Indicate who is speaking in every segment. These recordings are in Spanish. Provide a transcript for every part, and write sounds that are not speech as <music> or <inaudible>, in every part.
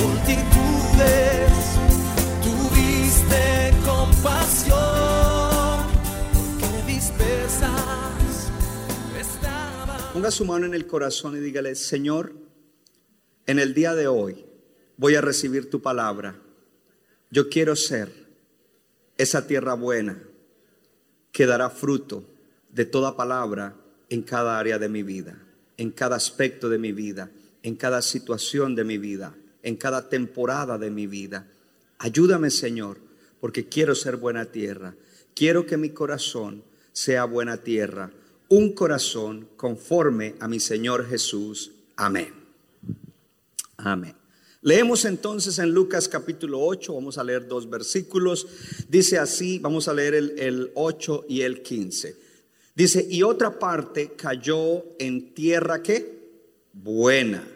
Speaker 1: multitudes, tuviste compasión.
Speaker 2: Ponga su mano en el corazón y dígale, Señor, en el día de hoy voy a recibir tu palabra. Yo quiero ser esa tierra buena que dará fruto de toda palabra en cada área de mi vida, en cada aspecto de mi vida, en cada situación de mi vida, en cada temporada de mi vida. Ayúdame, Señor, porque quiero ser buena tierra. Quiero que mi corazón sea buena tierra, un corazón conforme a mi Señor Jesús. Amén. Amén. Leemos entonces en Lucas capítulo 8, vamos a leer dos versículos. Dice así, vamos a leer el, el 8 y el 15. Dice, y otra parte cayó en tierra que buena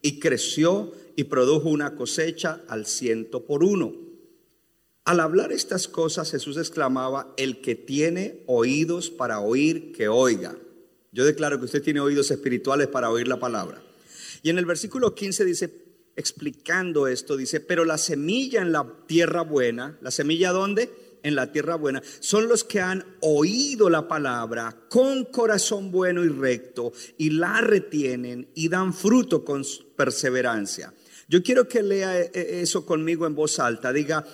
Speaker 2: y creció y produjo una cosecha al ciento por uno. Al hablar estas cosas Jesús exclamaba, el que tiene oídos para oír, que oiga. Yo declaro que usted tiene oídos espirituales para oír la palabra. Y en el versículo 15 dice, explicando esto, dice, pero la semilla en la tierra buena, ¿la semilla dónde? En la tierra buena, son los que han oído la palabra con corazón bueno y recto y la retienen y dan fruto con perseverancia. Yo quiero que lea eso conmigo en voz alta. Diga,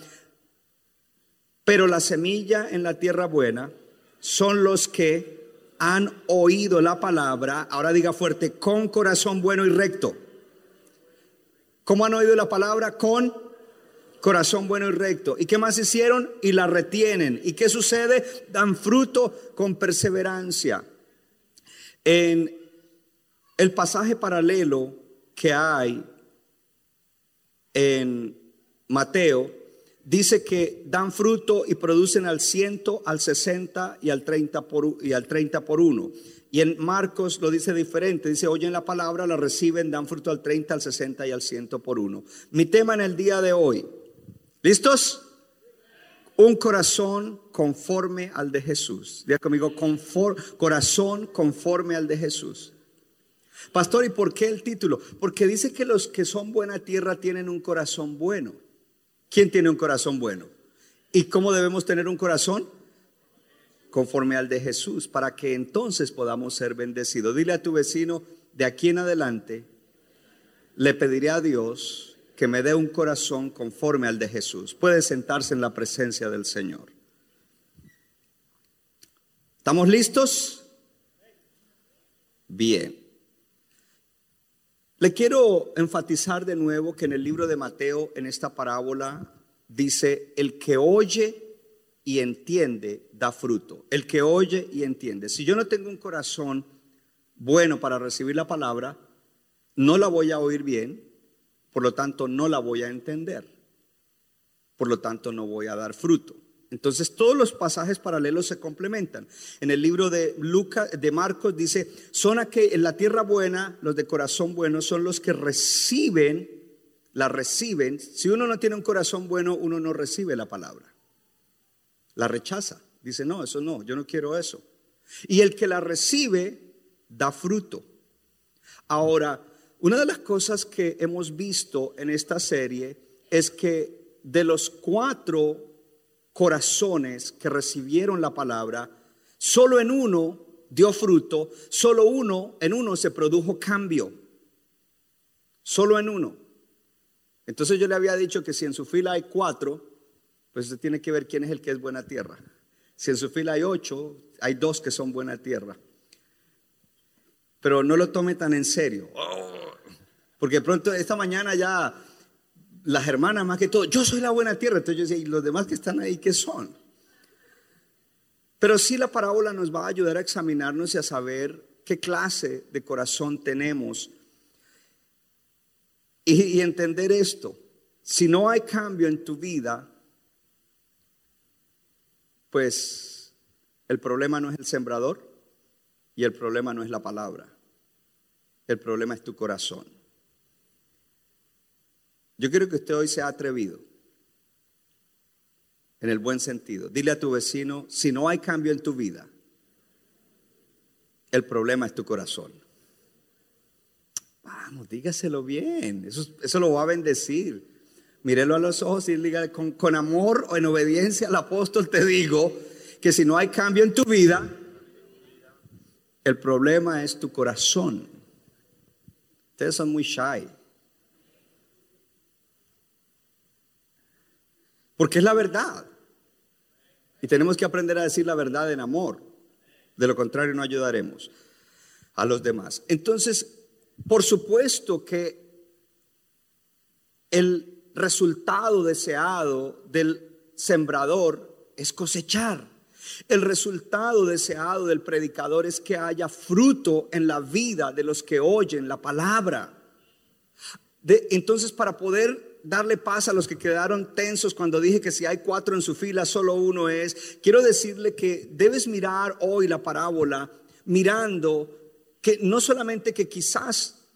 Speaker 2: pero la semilla en la tierra buena son los que han oído la palabra, ahora diga fuerte, con corazón bueno y recto. ¿Cómo han oído la palabra? Con corazón bueno y recto. ¿Y qué más hicieron? Y la retienen. ¿Y qué sucede? Dan fruto con perseverancia. En el pasaje paralelo que hay en Mateo, dice que dan fruto y producen al ciento, al sesenta y al treinta por, y al 30 por uno. Y en Marcos lo dice diferente, dice, oyen la palabra, la reciben, dan fruto al 30, al 60 y al 100 por uno. Mi tema en el día de hoy, ¿listos? Un corazón conforme al de Jesús. Diga conmigo, corazón conforme al de Jesús. Pastor, ¿y por qué el título? Porque dice que los que son buena tierra tienen un corazón bueno. ¿Quién tiene un corazón bueno? ¿Y cómo debemos tener un corazón? conforme al de Jesús, para que entonces podamos ser bendecidos. Dile a tu vecino, de aquí en adelante, le pediré a Dios que me dé un corazón conforme al de Jesús. Puede sentarse en la presencia del Señor. ¿Estamos listos? Bien. Le quiero enfatizar de nuevo que en el libro de Mateo, en esta parábola, dice, el que oye y entiende, da fruto. El que oye y entiende. Si yo no tengo un corazón bueno para recibir la palabra, no la voy a oír bien, por lo tanto no la voy a entender. Por lo tanto no voy a dar fruto. Entonces todos los pasajes paralelos se complementan. En el libro de Lucas de Marcos dice, son que en la tierra buena, los de corazón bueno son los que reciben, la reciben. Si uno no tiene un corazón bueno, uno no recibe la palabra la rechaza. Dice, no, eso no, yo no quiero eso. Y el que la recibe da fruto. Ahora, una de las cosas que hemos visto en esta serie es que de los cuatro corazones que recibieron la palabra, solo en uno dio fruto, solo uno, en uno se produjo cambio. Solo en uno. Entonces yo le había dicho que si en su fila hay cuatro, pues usted tiene que ver quién es el que es buena tierra. Si en su fila hay ocho, hay dos que son buena tierra. Pero no lo tome tan en serio. Porque pronto esta mañana ya las hermanas más que todo, yo soy la buena tierra. Entonces yo decía, ¿y los demás que están ahí qué son? Pero sí la parábola nos va a ayudar a examinarnos y a saber qué clase de corazón tenemos. Y, y entender esto. si no hay cambio en tu vida, pues el problema no es el sembrador y el problema no es la palabra. El problema es tu corazón. Yo quiero que usted hoy sea atrevido, en el buen sentido. Dile a tu vecino, si no hay cambio en tu vida, el problema es tu corazón. Vamos, dígaselo bien, eso, eso lo va a bendecir. Mírelo a los ojos y diga, con, con amor o en obediencia al apóstol te digo que si no hay cambio en tu vida, el problema es tu corazón. Ustedes son muy shy. Porque es la verdad. Y tenemos que aprender a decir la verdad en amor. De lo contrario no ayudaremos a los demás. Entonces, por supuesto que el resultado deseado del sembrador es cosechar. El resultado deseado del predicador es que haya fruto en la vida de los que oyen la palabra. entonces, para poder darle paz a los que quedaron tensos cuando dije que si hay cuatro en su fila, solo uno es, quiero decirle que debes mirar hoy la parábola mirando que no solamente que quizás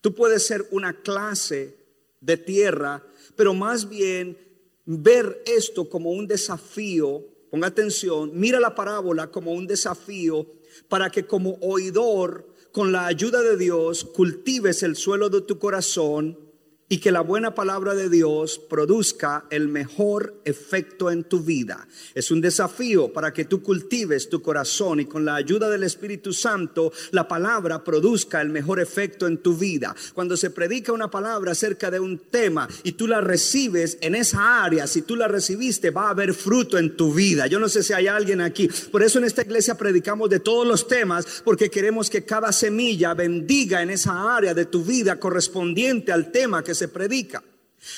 Speaker 2: tú puedes ser una clase de tierra, pero más bien ver esto como un desafío, ponga atención, mira la parábola como un desafío para que como oidor, con la ayuda de Dios, cultives el suelo de tu corazón y que la buena palabra de Dios produzca el mejor efecto en tu vida. Es un desafío para que tú cultives tu corazón y con la ayuda del Espíritu Santo la palabra produzca el mejor efecto en tu vida. Cuando se predica una palabra acerca de un tema y tú la recibes en esa área, si tú la recibiste va a haber fruto en tu vida. Yo no sé si hay alguien aquí. Por eso en esta iglesia predicamos de todos los temas porque queremos que cada semilla bendiga en esa área de tu vida correspondiente al tema que se predica.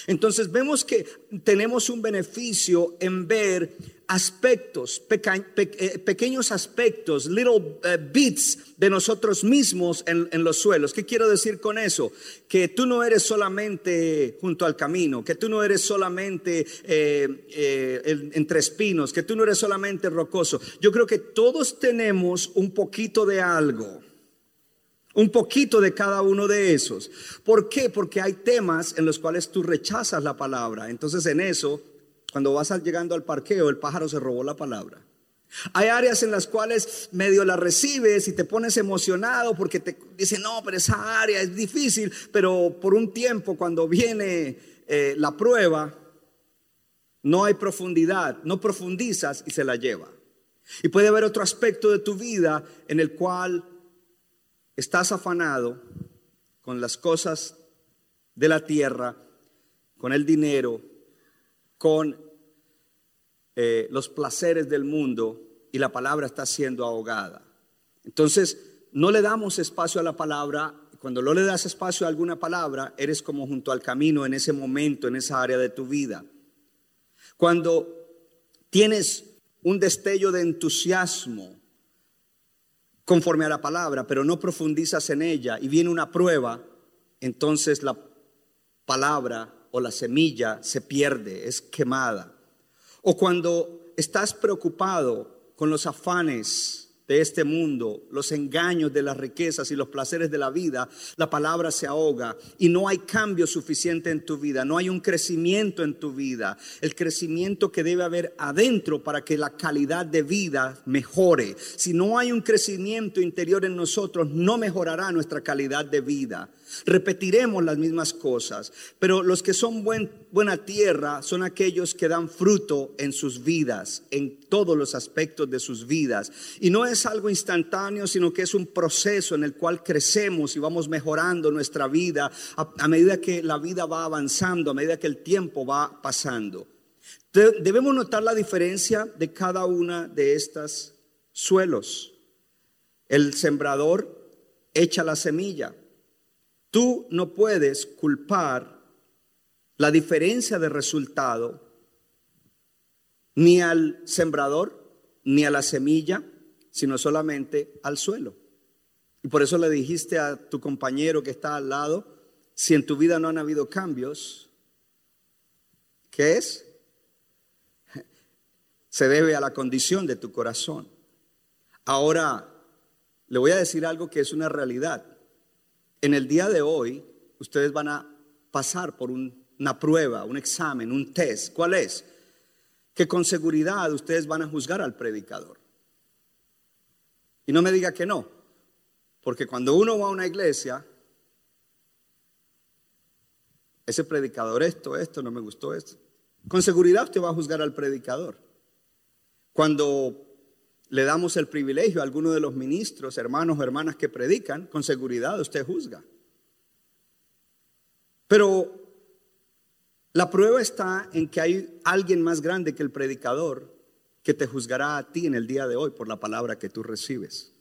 Speaker 2: Entonces vemos que tenemos un beneficio en ver aspectos, eh, pequeños aspectos, little eh, bits de nosotros mismos en, los suelos. ¿Qué quiero decir con eso? Que tú no eres solamente junto al camino, que tú no eres solamente eh, entre espinos, que tú no eres solamente rocoso. Yo creo que todos tenemos un poquito de algo un poquito de cada uno de esos. ¿Por qué? Porque hay temas en los cuales tú rechazas la palabra. Entonces en eso, cuando vas llegando al parqueo, el pájaro se robó la palabra. Hay áreas en las cuales medio la recibes y te pones emocionado porque te dicen, no, pero esa área es difícil, pero por un tiempo cuando viene eh, la prueba, no hay profundidad, no profundizas y se la lleva. Y puede haber otro aspecto de tu vida en el cual estás afanado con las cosas de la tierra, con el dinero, con eh, los placeres del mundo y la palabra está siendo ahogada. Entonces, no le damos espacio a la palabra. Cuando no le das espacio a alguna palabra, eres como junto al camino en ese momento, en esa área de tu vida. Cuando tienes un destello de entusiasmo conforme a la palabra, pero no profundizas en ella y viene una prueba, entonces la palabra o la semilla se pierde, es quemada. O cuando estás preocupado con los afanes de este mundo, los engaños de las riquezas y los placeres de la vida, la palabra se ahoga y no hay cambio suficiente en tu vida, no hay un crecimiento en tu vida, el crecimiento que debe haber adentro para que la calidad de vida mejore. Si no hay un crecimiento interior en nosotros, no mejorará nuestra calidad de vida. Repetiremos las mismas cosas, pero los que son buena tierra son aquellos que dan fruto en sus vidas, en todos los aspectos de sus vidas. Y no es algo instantáneo, sino que es un proceso en el cual crecemos y vamos mejorando nuestra vida a, medida que la vida va avanzando, a medida que el tiempo va pasando. Debemos notar la diferencia de cada una de estas suelos. El sembrador echa la semilla Tú no puedes culpar la diferencia de resultado ni al sembrador, ni a la semilla, sino solamente al suelo. Y por eso le dijiste a tu compañero que está al lado, si en tu vida no han habido cambios, ¿Qué es? <laughs> Se debe a la condición de tu corazón. Ahora, le voy a decir algo que es una realidad. En el día de hoy, ustedes van a pasar por una prueba, un examen, un test. ¿Cuál es? Que con seguridad ustedes van a juzgar al predicador. Y no me diga que no, porque cuando uno va a una iglesia, ese predicador esto, esto, no me gustó esto. Con seguridad usted va a juzgar al predicador. Cuando le damos el privilegio a alguno de los ministros, hermanos o hermanas que predican, con seguridad usted juzga. Pero la prueba está en que hay alguien más grande que el predicador que te juzgará a ti en el día de hoy por la palabra que tú recibes.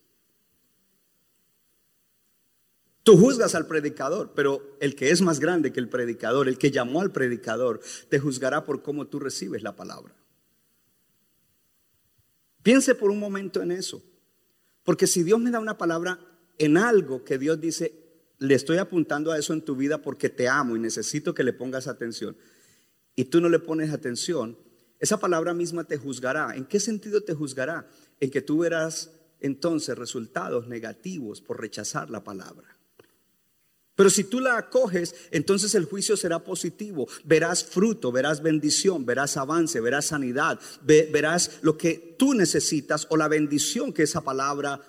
Speaker 2: Tú juzgas al predicador, pero el que es más grande que el predicador, el que llamó al predicador, te juzgará por cómo tú recibes la palabra. Piense por un momento en eso. Porque si Dios me da una palabra en algo que Dios dice, le estoy apuntando a eso en tu vida porque te amo y necesito que le pongas atención, y tú no le pones atención, esa palabra misma te juzgará. ¿En qué sentido te juzgará? En que tú verás entonces resultados negativos por rechazar la palabra. Pero si tú la acoges, entonces el juicio será positivo. Verás fruto, verás bendición, verás avance, verás sanidad, verás lo que tú necesitas o la bendición que esa palabra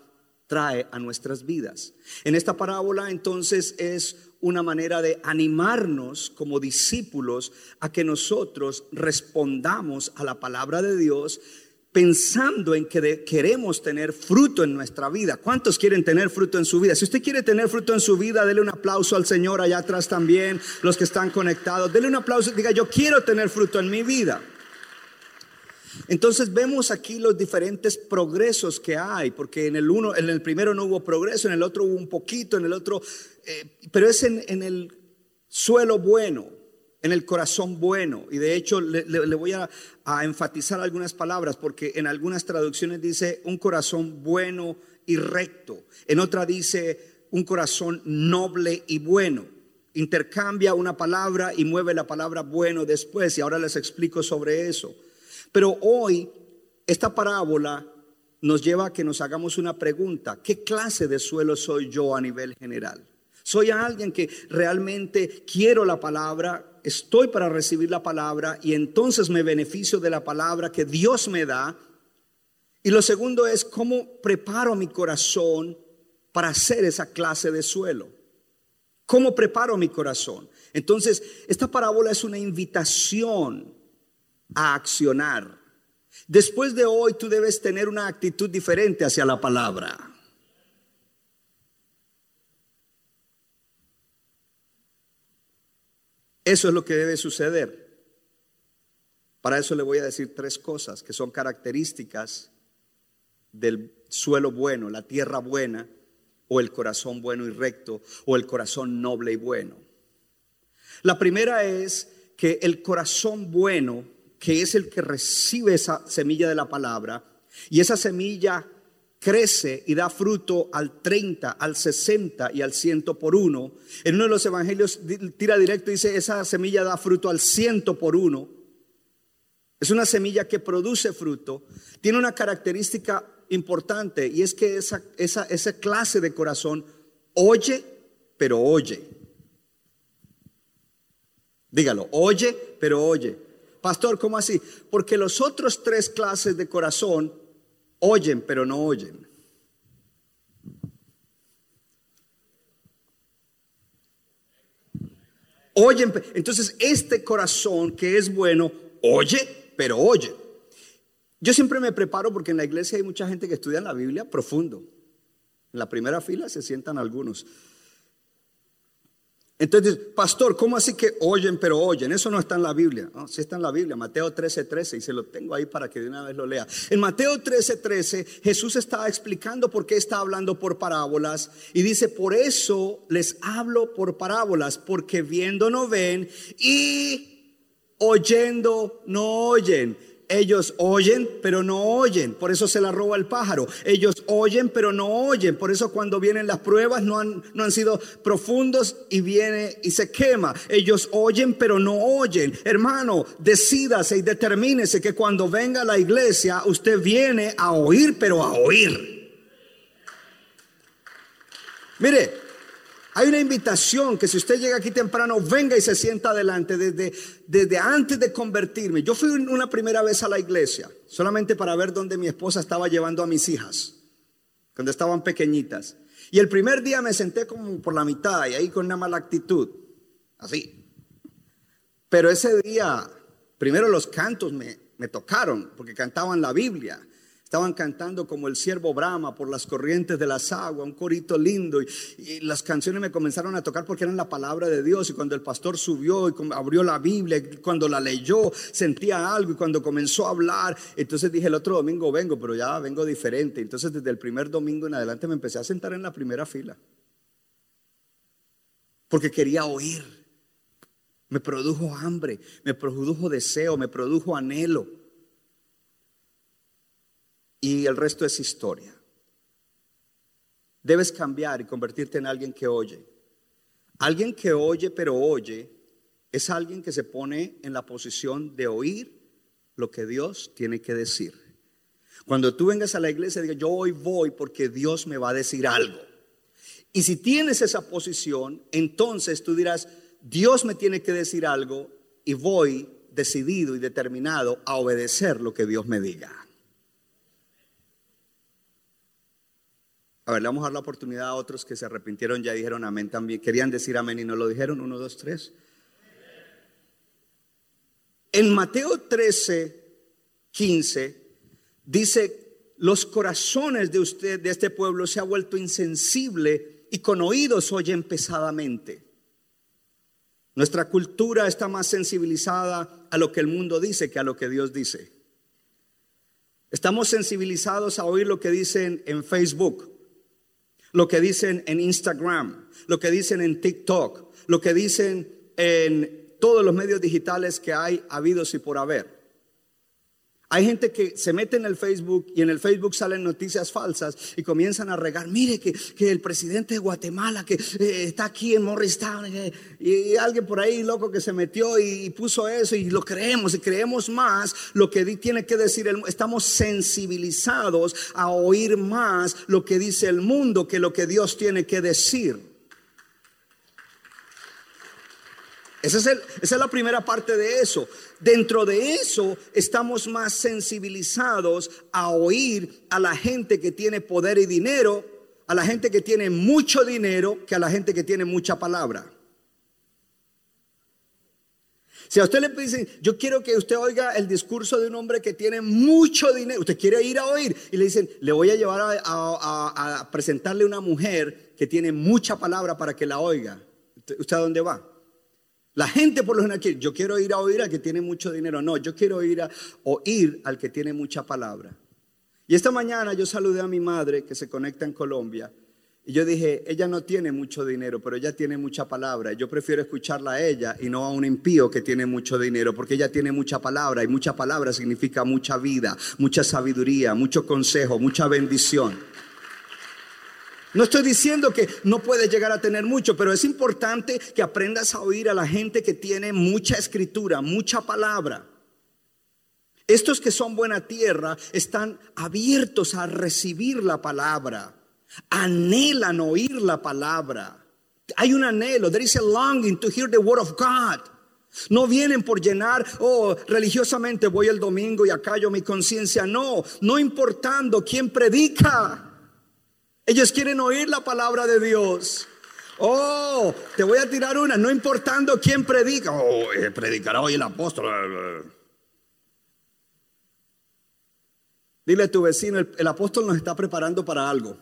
Speaker 2: trae a nuestras vidas. En esta parábola entonces es una manera de animarnos como discípulos a que nosotros respondamos a la palabra de Dios pensando en que queremos tener fruto en nuestra vida. ¿Cuántos quieren tener fruto en su vida? Si usted quiere tener fruto en su vida, dele un aplauso al Señor allá atrás también, los que están conectados. Dele un aplauso diga, yo quiero tener fruto en mi vida. Entonces vemos aquí los diferentes progresos que hay, porque en el uno, en el primero no hubo progreso, en el otro hubo un poquito, en el otro, eh, pero es en el suelo bueno en el corazón bueno. Y de hecho le, voy a, enfatizar algunas palabras porque en algunas traducciones dice un corazón bueno y recto. En otra dice un corazón noble y bueno. Intercambia una palabra y mueve la palabra bueno después. Y ahora les explico sobre eso. Pero hoy esta parábola nos lleva a que nos hagamos una pregunta. ¿Qué clase de suelo soy yo a nivel general? Soy alguien que realmente quiero la palabra, estoy para recibir la palabra y entonces me beneficio de la palabra que Dios me da. Y lo segundo es cómo preparo mi corazón para hacer esa clase de suelo. ¿Cómo preparo mi corazón? Entonces, esta parábola es una invitación a accionar. Después de hoy tú debes tener una actitud diferente hacia la palabra. Eso es lo que debe suceder. Para eso le voy a decir tres cosas que son características del suelo bueno, la tierra buena, o el corazón bueno y recto, o el corazón noble y bueno. La primera es que el corazón bueno, que es el que recibe esa semilla de la palabra, y esa semilla crece y da fruto al 30, al 60 y al 100 por uno. En uno de los evangelios tira directo y dice, esa semilla da fruto al 100 por uno. Es una semilla que produce fruto. Tiene una característica importante y es que esa, esa, esa clase de corazón oye, pero oye. Dígalo, oye, pero oye. Pastor, ¿cómo así? Porque los otros tres clases de corazón Oyen, pero no oyen. Oyen, entonces este corazón que es bueno, oye, pero oye. Yo siempre me preparo porque en la iglesia hay mucha gente que estudia la Biblia profundo. En la primera fila se sientan algunos. Entonces, pastor, ¿cómo así que oyen pero oyen? Eso no está en la Biblia. No, sí está en la Biblia, Mateo 13, 13, y se lo tengo ahí para que de una vez lo lea. En Mateo 13, 13, Jesús está explicando por qué está hablando por parábolas y dice, por eso les hablo por parábolas, porque viendo no ven y oyendo no oyen. Ellos oyen, pero no oyen. Por eso se la roba el pájaro. Ellos oyen, pero no oyen. Por eso cuando vienen las pruebas no han, no han sido profundos y viene y se quema. Ellos oyen, pero no oyen. Hermano, decídase y determínese que cuando venga a la iglesia usted viene a oír, pero a oír. Mire, hay una invitación que si usted llega aquí temprano, venga y se sienta adelante. Desde, desde antes de convertirme, yo fui una primera vez a la iglesia, solamente para ver dónde mi esposa estaba llevando a mis hijas, cuando estaban pequeñitas. Y el primer día me senté como por la mitad y ahí con una mala actitud, así. Pero ese día, primero los cantos me, me tocaron, porque cantaban la Biblia. Estaban cantando como el siervo Brahma por las corrientes de las aguas, un corito lindo. Y, las canciones me comenzaron a tocar porque eran la palabra de Dios. Y cuando el pastor subió y abrió la Biblia, cuando la leyó, sentía algo. Y cuando comenzó a hablar, entonces dije el otro domingo vengo, pero ya vengo diferente. Entonces desde el primer domingo en adelante me empecé a sentar en la primera fila. Porque quería oír. Me produjo hambre, me produjo deseo, me produjo anhelo y el resto es historia. Debes cambiar y convertirte en alguien que oye. Alguien que oye pero oye es alguien que se pone en la posición de oír lo que Dios tiene que decir. Cuando tú vengas a la iglesia, diga, yo hoy voy porque Dios me va a decir algo. Y si tienes esa posición, entonces tú dirás, Dios me tiene que decir algo y voy decidido y determinado a obedecer lo que Dios me diga. A ver, le vamos a dar la oportunidad a otros que se arrepintieron ya dijeron amén también. Querían decir amén y no lo dijeron. Uno, dos, tres. En Mateo 13, 15, dice, los corazones de usted, de este pueblo, se ha vuelto insensible y con oídos oyen pesadamente. Nuestra cultura está más sensibilizada a lo que el mundo dice que a lo que Dios dice. Estamos sensibilizados a oír lo que dicen en Facebook, lo que dicen en Instagram, lo que dicen en TikTok, lo que dicen en todos los medios digitales que hay habidos y por haber. Hay gente que se mete en el Facebook y en el Facebook salen noticias falsas y comienzan a regar, mire que, el presidente de Guatemala que eh, está aquí en Morristown eh, y, alguien por ahí loco que se metió y, puso eso y lo creemos y creemos más lo que tiene que decir, el, estamos sensibilizados a oír más lo que dice el mundo que lo que Dios tiene que decir. Esa es, esa es la primera parte de eso. Dentro de eso estamos más sensibilizados a oír a la gente que tiene poder y dinero, a la gente que tiene mucho dinero, que a la gente que tiene mucha palabra. Si a usted le dicen, yo quiero que usted oiga el discurso de un hombre que tiene mucho dinero, usted quiere ir a oír y le dicen, le voy a llevar a, a presentarle una mujer que tiene mucha palabra para que la oiga. ¿Usted a dónde va? La gente por lo general quiere, yo quiero ir a oír al que tiene mucho dinero. No, yo quiero ir a oír al que tiene mucha palabra. Y esta mañana yo saludé a mi madre que se conecta en Colombia. Y yo dije, ella no tiene mucho dinero, pero ella tiene mucha palabra. Yo prefiero escucharla a ella y no a un impío que tiene mucho dinero, porque ella tiene mucha palabra y mucha palabra significa mucha vida, mucha sabiduría, mucho consejo, mucha bendición. No estoy diciendo que no puedes llegar a tener mucho, pero es importante que aprendas a oír a la gente que tiene mucha escritura, mucha palabra. Estos que son buena tierra están abiertos a recibir la palabra, anhelan oír la palabra. Hay un anhelo, there is a longing to hear the word of God. No vienen por llenar, oh, religiosamente voy el domingo y acallo mi conciencia. No, no importando quién predica. Ellos quieren oír la palabra de Dios. Oh, te voy a tirar una, no importando quién predica. Oh, eh, predicará hoy el apóstol. Dile a tu vecino, el, apóstol nos está preparando para algo.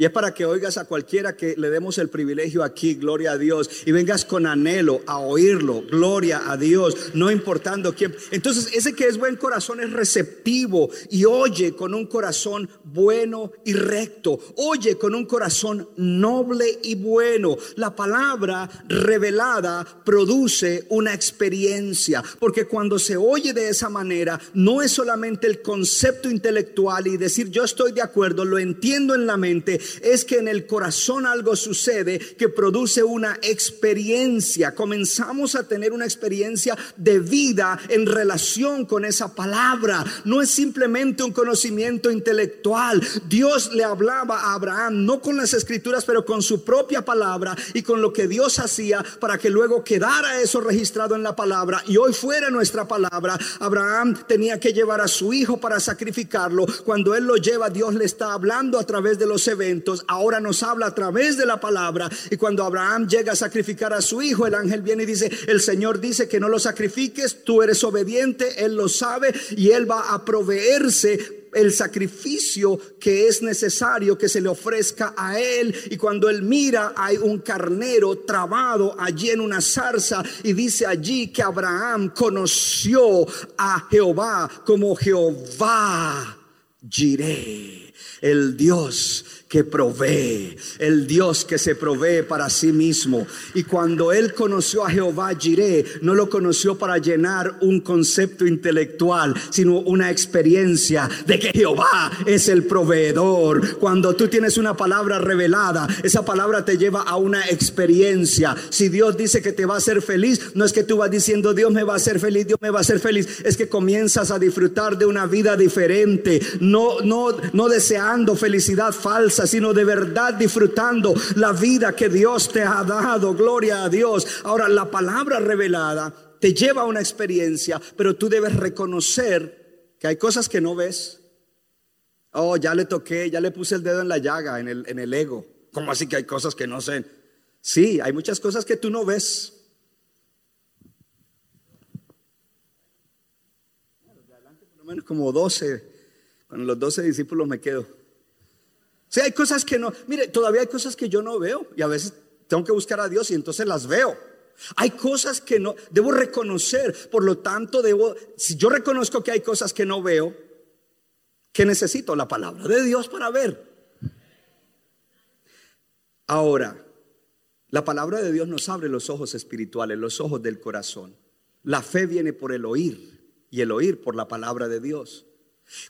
Speaker 2: Y es para que oigas a cualquiera que le demos el privilegio aquí, gloria a Dios, y vengas con anhelo a oírlo, gloria a Dios, no importando quién. Entonces, ese que es buen corazón es receptivo y oye con un corazón bueno y recto, oye con un corazón noble y bueno. La palabra revelada produce una experiencia, porque cuando se oye de esa manera, no es solamente el concepto intelectual y decir yo estoy de acuerdo, lo entiendo en la mente, es que en el corazón algo sucede que produce una experiencia. Comenzamos a tener una experiencia de vida en relación con esa palabra. No es simplemente un conocimiento intelectual. Dios le hablaba a Abraham, no con las escrituras, pero con su propia palabra y con lo que Dios hacía para que luego quedara eso registrado en la palabra y hoy fuera nuestra palabra. Abraham tenía que llevar a su hijo para sacrificarlo. Cuando él lo lleva, Dios le está hablando a través de los eventos ahora nos habla a través de la palabra. Y cuando Abraham llega a sacrificar a su hijo, el ángel viene y dice, el Señor dice que no lo sacrifiques, tú eres obediente, Él lo sabe y Él va a proveerse el sacrificio que es necesario que se le ofrezca a él. Y cuando él mira, hay un carnero trabado allí en una zarza y dice allí que Abraham conoció a Jehová como Jehová Jireh, el Dios que provee, el Dios que se provee para sí mismo. Y cuando él conoció a Jehová Jireh, no lo conoció para llenar un concepto intelectual, sino una experiencia de que Jehová es el proveedor. Cuando tú tienes una palabra revelada, esa palabra te lleva a una experiencia. Si Dios dice que te va a hacer feliz, no es que tú vas diciendo Dios me va a hacer feliz, Dios me va a hacer feliz, es que comienzas a disfrutar de una vida diferente, no no no deseando felicidad falsa sino de verdad disfrutando la vida que Dios te ha dado. Gloria a Dios. Ahora, la palabra revelada te lleva a una experiencia, pero tú debes reconocer que hay cosas que no ves. Oh, ya le toqué, ya le puse el dedo en la llaga, en el, en el ego. ¿Cómo así que hay cosas que no sé? Sí, hay muchas cosas que tú no ves. Menos como 12, con los 12 discípulos me quedo. Si hay cosas que no, mire, todavía hay cosas que yo no veo y a veces tengo que buscar a Dios y entonces las veo. Hay cosas que no, debo reconocer, por lo tanto debo, si yo reconozco que hay cosas que no veo, que necesito la palabra de Dios para ver. Ahora, la palabra de Dios nos abre los ojos espirituales, los ojos del corazón. La fe viene por el oír y el oír por la palabra de Dios.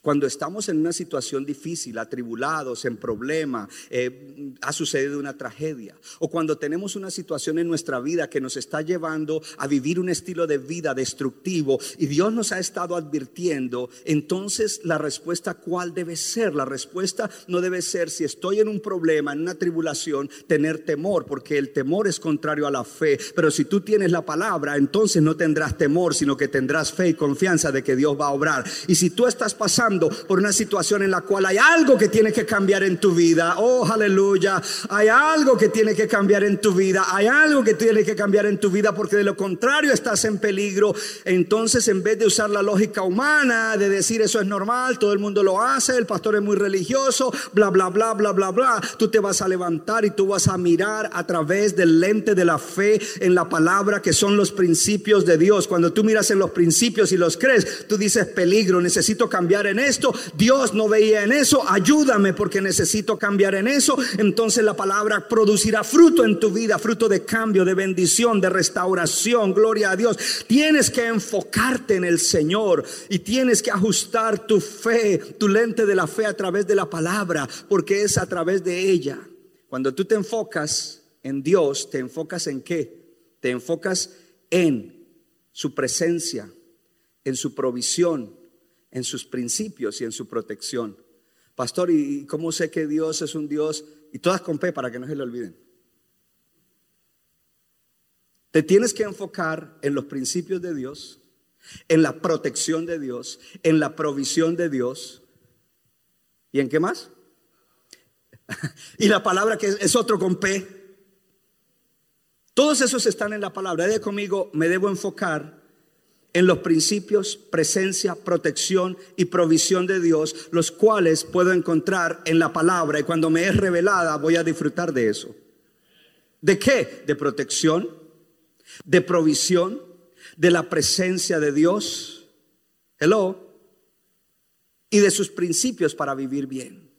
Speaker 2: Cuando estamos en una situación difícil, atribulados, en problema, eh, ha sucedido una tragedia, o cuando tenemos una situación en nuestra vida que nos está llevando a vivir un estilo de vida destructivo y Dios nos ha estado advirtiendo, entonces la respuesta cuál debe ser? La respuesta no debe ser si estoy en un problema, en una tribulación, tener temor, porque el temor es contrario a la fe, pero si tú tienes la palabra, entonces no tendrás temor, sino que tendrás fe y confianza de que Dios va a obrar. Y si tú estás pasando pasando por una situación en la cual hay algo que tiene que cambiar en tu vida. Oh, aleluya. Hay algo que tiene que cambiar en tu vida. Hay algo que tiene que cambiar en tu vida porque de lo contrario estás en peligro. Entonces, en vez de usar la lógica humana, de decir eso es normal, todo el mundo lo hace, el pastor es muy religioso, bla, bla, bla, bla, bla, bla, tú te vas a levantar y tú vas a mirar a través del lente de la fe en la palabra que son los principios de Dios. Cuando tú miras en los principios y los crees, tú dices peligro, necesito cambiar en esto, Dios no veía en eso, ayúdame porque necesito cambiar en eso, entonces la palabra producirá fruto en tu vida, fruto de cambio, de bendición, de restauración, gloria a Dios. Tienes que enfocarte en el Señor y tienes que ajustar tu fe, tu lente de la fe a través de la palabra, porque es a través de ella. Cuando tú te enfocas en Dios, ¿te enfocas en qué? Te enfocas en su presencia, en su provisión, en sus principios y en su protección. Pastor, ¿y cómo sé que Dios es un Dios? Y todas con P para que no se le olviden. Te tienes que enfocar en los principios de Dios, en la protección de Dios, en la provisión de Dios. ¿Y en qué más? <laughs> y la palabra que es otro con P. Todos esos están en la palabra. De conmigo, me debo enfocar en los principios, presencia, protección y provisión de Dios, los cuales puedo encontrar en la palabra y cuando me es revelada voy a disfrutar de eso. ¿De qué? De protección, de provisión, de la presencia de Dios. Hello. Y de sus principios para vivir bien.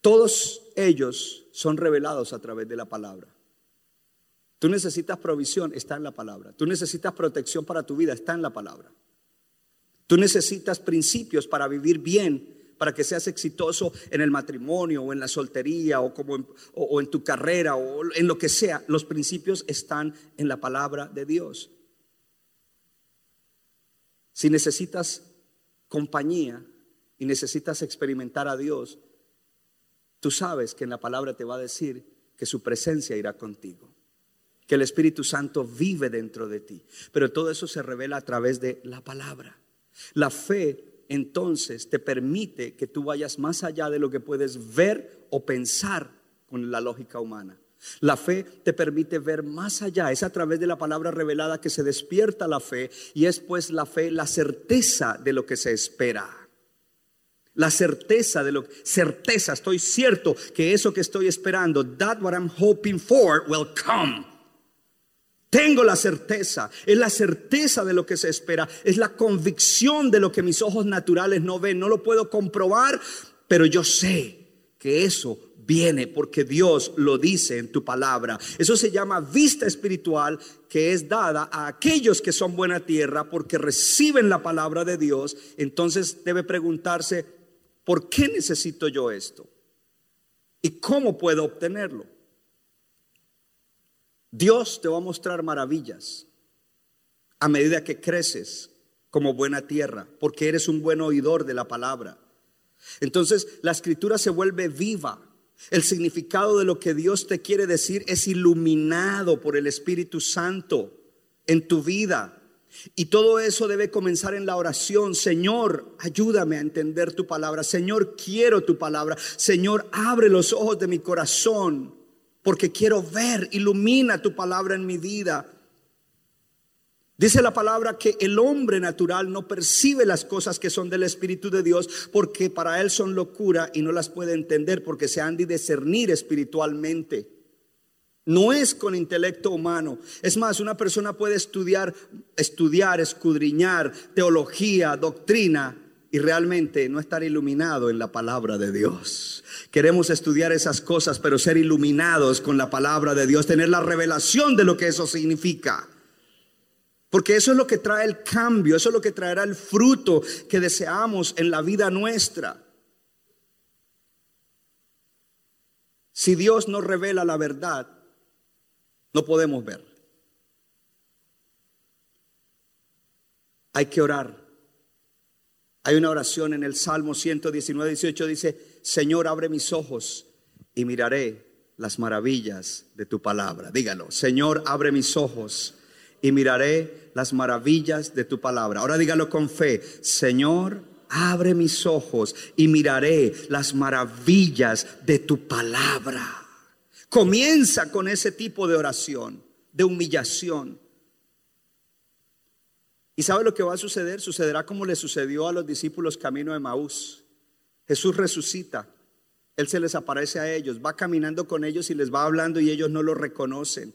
Speaker 2: Todos ellos son revelados a través de la palabra. Tú necesitas provisión, está en la palabra. Tú necesitas protección para tu vida, está en la palabra. Tú necesitas principios para vivir bien, para que seas exitoso en el matrimonio o en la soltería o, como o en tu carrera o en lo que sea. Los principios están en la palabra de Dios. Si necesitas compañía y necesitas experimentar a Dios, tú sabes que en la palabra te va a decir que su presencia irá contigo, que el Espíritu Santo vive dentro de ti. Pero todo eso se revela a través de la palabra. La fe entonces te permite que tú vayas más allá de lo que puedes ver o pensar con la lógica humana. La fe te permite ver más allá, es a través de la palabra revelada que se despierta la fe y es pues la fe la certeza de lo que se espera. La certeza de lo certeza, estoy cierto que eso que estoy esperando, that what I'm hoping for will come. Tengo la certeza, es la certeza de lo que se espera, es la convicción de lo que mis ojos naturales no ven, no lo puedo comprobar, pero yo sé que eso viene porque Dios lo dice en tu palabra. Eso se llama vista espiritual que es dada a aquellos que son buena tierra porque reciben la palabra de Dios. Entonces debe preguntarse, ¿por qué necesito yo esto? ¿Y cómo puedo obtenerlo? Dios te va a mostrar maravillas a medida que creces como buena tierra, porque eres un buen oidor de la palabra. Entonces la escritura se vuelve viva. El significado de lo que Dios te quiere decir es iluminado por el Espíritu Santo en tu vida. Y todo eso debe comenzar en la oración. Señor, ayúdame a entender tu palabra. Señor, quiero tu palabra. Señor, abre los ojos de mi corazón porque quiero ver, ilumina tu palabra en mi vida. Dice la palabra que el hombre natural no percibe las cosas que son del Espíritu de Dios porque para él son locura y no las puede entender porque se han de discernir espiritualmente. No es con intelecto humano. Es más, una persona puede estudiar, estudiar, escudriñar teología, doctrina y realmente no estar iluminado en la palabra de Dios. Queremos estudiar esas cosas, pero ser iluminados con la palabra de Dios, tener la revelación de lo que eso significa. Porque eso es lo que trae el cambio, eso es lo que traerá el fruto que deseamos en la vida nuestra. Si Dios nos revela la verdad, no podemos ver. Hay que orar hay una oración en el Salmo 119, 18, dice, Señor, abre mis ojos y miraré las maravillas de tu palabra. Dígalo, Señor, abre mis ojos y miraré las maravillas de tu palabra. Ahora dígalo con fe, Señor, abre mis ojos y miraré las maravillas de tu palabra. Comienza con ese tipo de oración, de humillación. ¿Y sabe lo que va a suceder? Sucederá como le sucedió a los discípulos camino de Maús. Jesús resucita, Él se les aparece a ellos, va caminando con ellos y les va hablando y ellos no lo reconocen.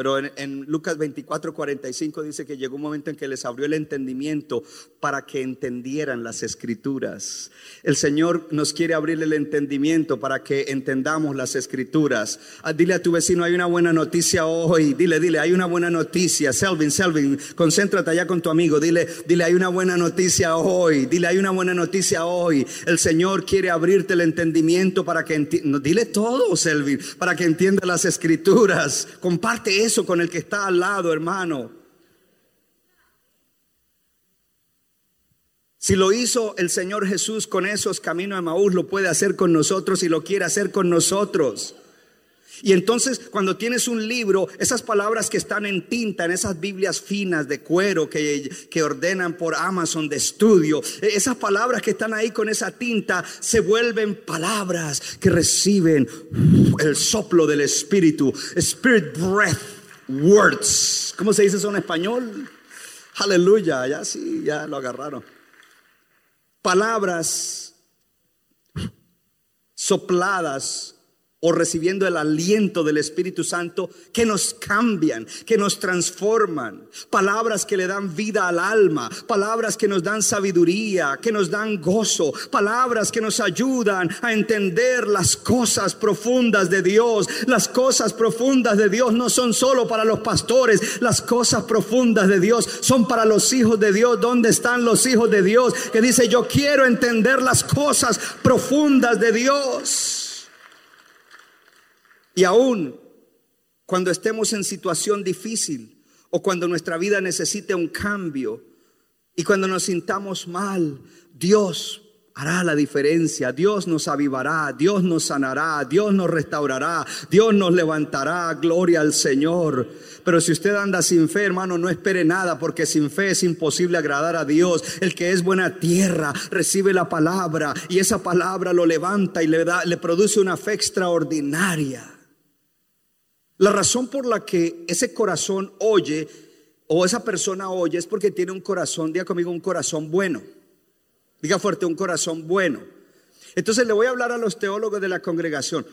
Speaker 2: Pero en, Lucas 24, 45 dice que llegó un momento en que les abrió el entendimiento para que entendieran las escrituras. El Señor nos quiere abrir el entendimiento para que entendamos las escrituras. Ah, dile a tu vecino, hay una buena noticia hoy. Dile, dile, hay una buena noticia. Selvin, Selvin, concéntrate allá con tu amigo. Dile, dile, hay una buena noticia hoy. Dile, hay una buena noticia hoy. El Señor quiere abrirte el entendimiento para que entiendas. Dile todo, Selvin, para que entienda las escrituras. Comparte eso con el que está al lado, hermano. Si lo hizo el Señor Jesús con esos caminos de Maús, lo puede hacer con nosotros y lo quiere hacer con nosotros. Y entonces cuando tienes un libro, esas palabras que están en tinta, en esas Biblias finas de cuero que, que, ordenan por Amazon de estudio, esas palabras que están ahí con esa tinta se vuelven palabras que reciben el soplo del Espíritu, Spirit Breath Words. ¿Cómo se dice eso en español? Aleluya, ya sí, ya lo agarraron. Palabras sopladas o recibiendo el aliento del Espíritu Santo que nos cambian, que nos transforman, palabras que le dan vida al alma, palabras que nos dan sabiduría, que nos dan gozo, palabras que nos ayudan a entender las cosas profundas de Dios. Las cosas profundas de Dios no son solo para los pastores, las cosas profundas de Dios son para los hijos de Dios. ¿Dónde están los hijos de Dios? Que dice, yo quiero entender las cosas profundas de Dios. Y aún cuando estemos en situación difícil o cuando nuestra vida necesite un cambio y cuando nos sintamos mal, Dios hará la diferencia. Dios nos avivará, Dios nos sanará, Dios nos restaurará, Dios nos levantará. Gloria al Señor. Pero si usted anda sin fe, hermano, no espere nada, porque sin fe es imposible agradar a Dios. El que es buena tierra recibe la palabra y esa palabra lo levanta y le, da, le produce una fe extraordinaria. La razón por la que ese corazón oye o esa persona oye es porque tiene un corazón, diga conmigo, un corazón bueno. Diga fuerte, un corazón bueno. Entonces le voy a hablar a los teólogos de la congregación.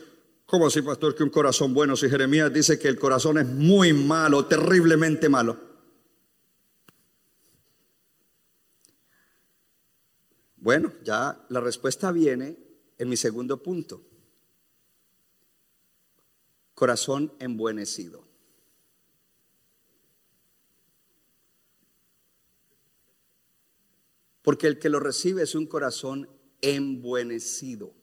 Speaker 2: ¿Cómo así, pastor, que un corazón bueno? Si Jeremías dice que el corazón es muy malo, terriblemente malo. Bueno, ya la respuesta viene en mi segundo punto corazón embuenecido. Porque el que lo recibe es un corazón embuenecido.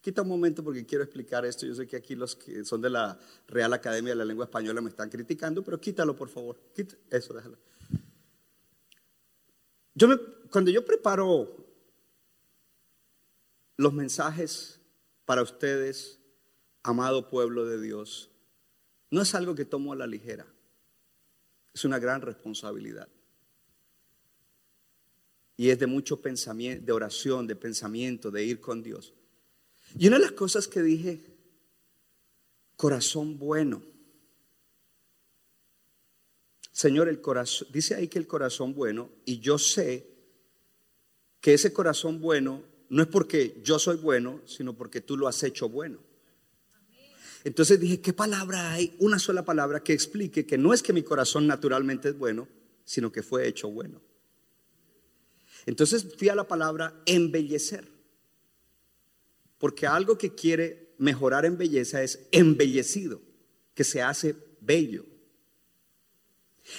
Speaker 2: Quita un momento porque quiero explicar esto. Yo sé que aquí los que son de la Real Academia de la Lengua Española me están criticando, pero quítalo por favor. eso, déjalo. Yo cuando yo preparo los mensajes para ustedes, amado pueblo de Dios, no es algo que tomo a la ligera. Es una gran responsabilidad. Y es de mucho pensamiento, de oración, de pensamiento, de ir con Dios. Y una de las cosas que dije, corazón bueno. Señor, el corazón, dice ahí que el corazón bueno, y yo sé que ese corazón bueno no es porque yo soy bueno, sino porque tú lo has hecho bueno. Entonces dije, ¿qué palabra hay? Una sola palabra que explique que no es que mi corazón naturalmente es bueno, sino que fue hecho bueno. Entonces fui a la palabra embellecer. Porque algo que quiere mejorar en belleza es embellecido, que se hace bello.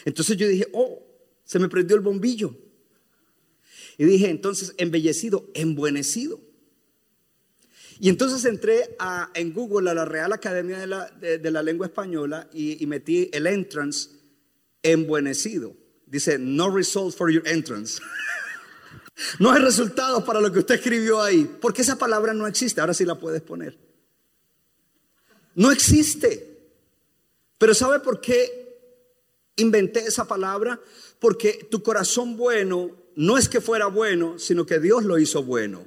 Speaker 2: Entonces yo dije, oh, se me prendió el bombillo. Y dije, entonces, embellecido, embuenecido. Y entonces entré a, en Google a la Real Academia de la, de, la Lengua Española y, metí el entrance embuenecido. Dice, no result for your entrance. <laughs> no hay resultados para lo que usted escribió ahí, porque esa palabra no existe. Ahora sí la puedes poner. No existe. Pero ¿sabe por qué inventé esa palabra? Porque tu corazón bueno no es que fuera bueno, sino que Dios lo hizo bueno.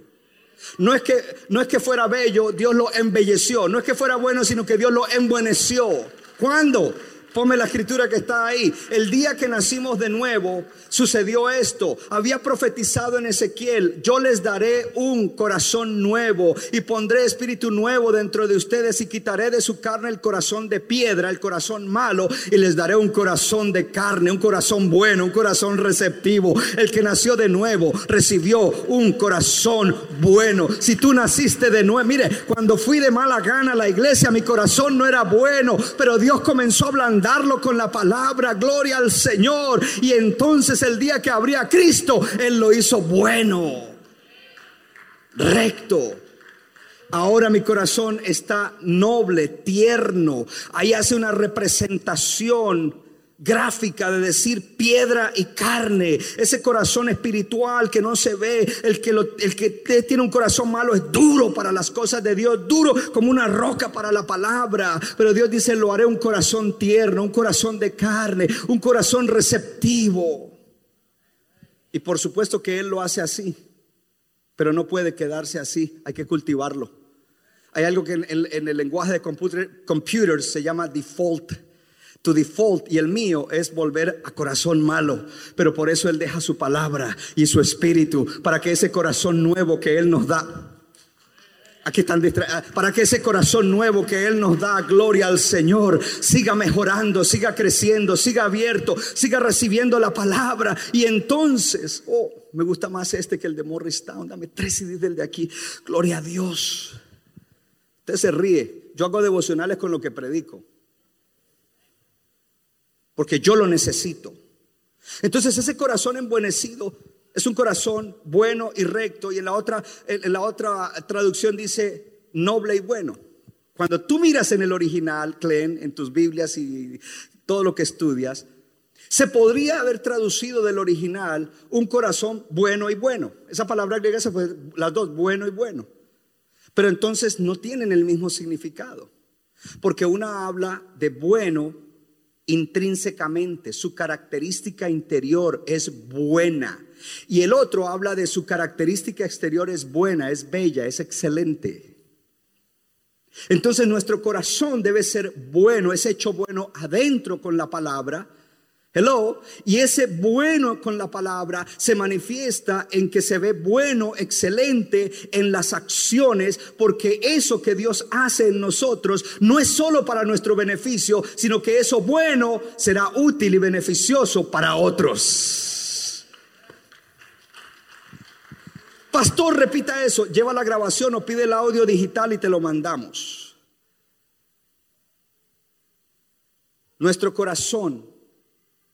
Speaker 2: No es, que, no es que fuera bello, Dios lo embelleció. No es que fuera bueno, sino que Dios lo embueneció. ¿Cuándo? Ponme la escritura que está ahí. El día que nacimos de nuevo, sucedió esto. Había profetizado en Ezequiel, yo les daré un corazón nuevo y pondré espíritu nuevo dentro de ustedes y quitaré de su carne el corazón de piedra, el corazón malo, y les daré un corazón de carne, un corazón bueno, un corazón receptivo. El que nació de nuevo recibió un corazón bueno. Si tú naciste de nuevo, mire, cuando fui de mala gana a la iglesia, mi corazón no era bueno, pero Dios comenzó a ablandar con la palabra, gloria al Señor. Y entonces el día que habría Cristo, Él lo hizo bueno, recto. Ahora mi corazón está noble, tierno. Ahí hace una representación gráfica de decir piedra y carne, ese corazón espiritual que no se ve, el que, el que tiene un corazón malo es duro para las cosas de Dios, duro como una roca para la palabra, pero Dios dice, lo haré un corazón tierno, un corazón de carne, un corazón receptivo. Y por supuesto que Él lo hace así, pero no puede quedarse así, hay que cultivarlo. Hay algo que en, el lenguaje de computer, computers se llama default. Tu default y el mío es volver a corazón malo. Pero por eso Él deja su palabra y su espíritu para que ese corazón nuevo que Él nos da. Aquí están distra- para que ese corazón nuevo que Él nos da, gloria al Señor, siga mejorando, siga creciendo, siga abierto, siga recibiendo la palabra. Y entonces, oh, me gusta más este que el de Morristown. Dame tres CDs del de aquí. Gloria a Dios. Usted se ríe. Yo hago devocionales con lo que predico. Porque yo lo necesito. Entonces ese corazón embuenecido es un corazón bueno y recto. Y en la otra, en la otra traducción dice noble y bueno. Cuando tú miras en el original, Clen, en tus Biblias y todo lo que estudias, se podría haber traducido del original un corazón bueno y bueno. Esa palabra griega se fue las dos, bueno y bueno. Pero entonces no tienen el mismo significado. Porque una habla de bueno intrínsecamente, su característica interior es buena. Y el otro habla de su característica exterior es buena, es bella, es excelente. Entonces nuestro corazón debe ser bueno, es hecho bueno adentro con la palabra. Hello, y ese bueno con la palabra se manifiesta en que se ve bueno, excelente en las acciones, porque eso que Dios hace en nosotros no es solo para nuestro beneficio, sino que eso bueno será útil y beneficioso para otros. Pastor, repita eso, lleva la grabación o pide el audio digital y te lo mandamos. Nuestro corazón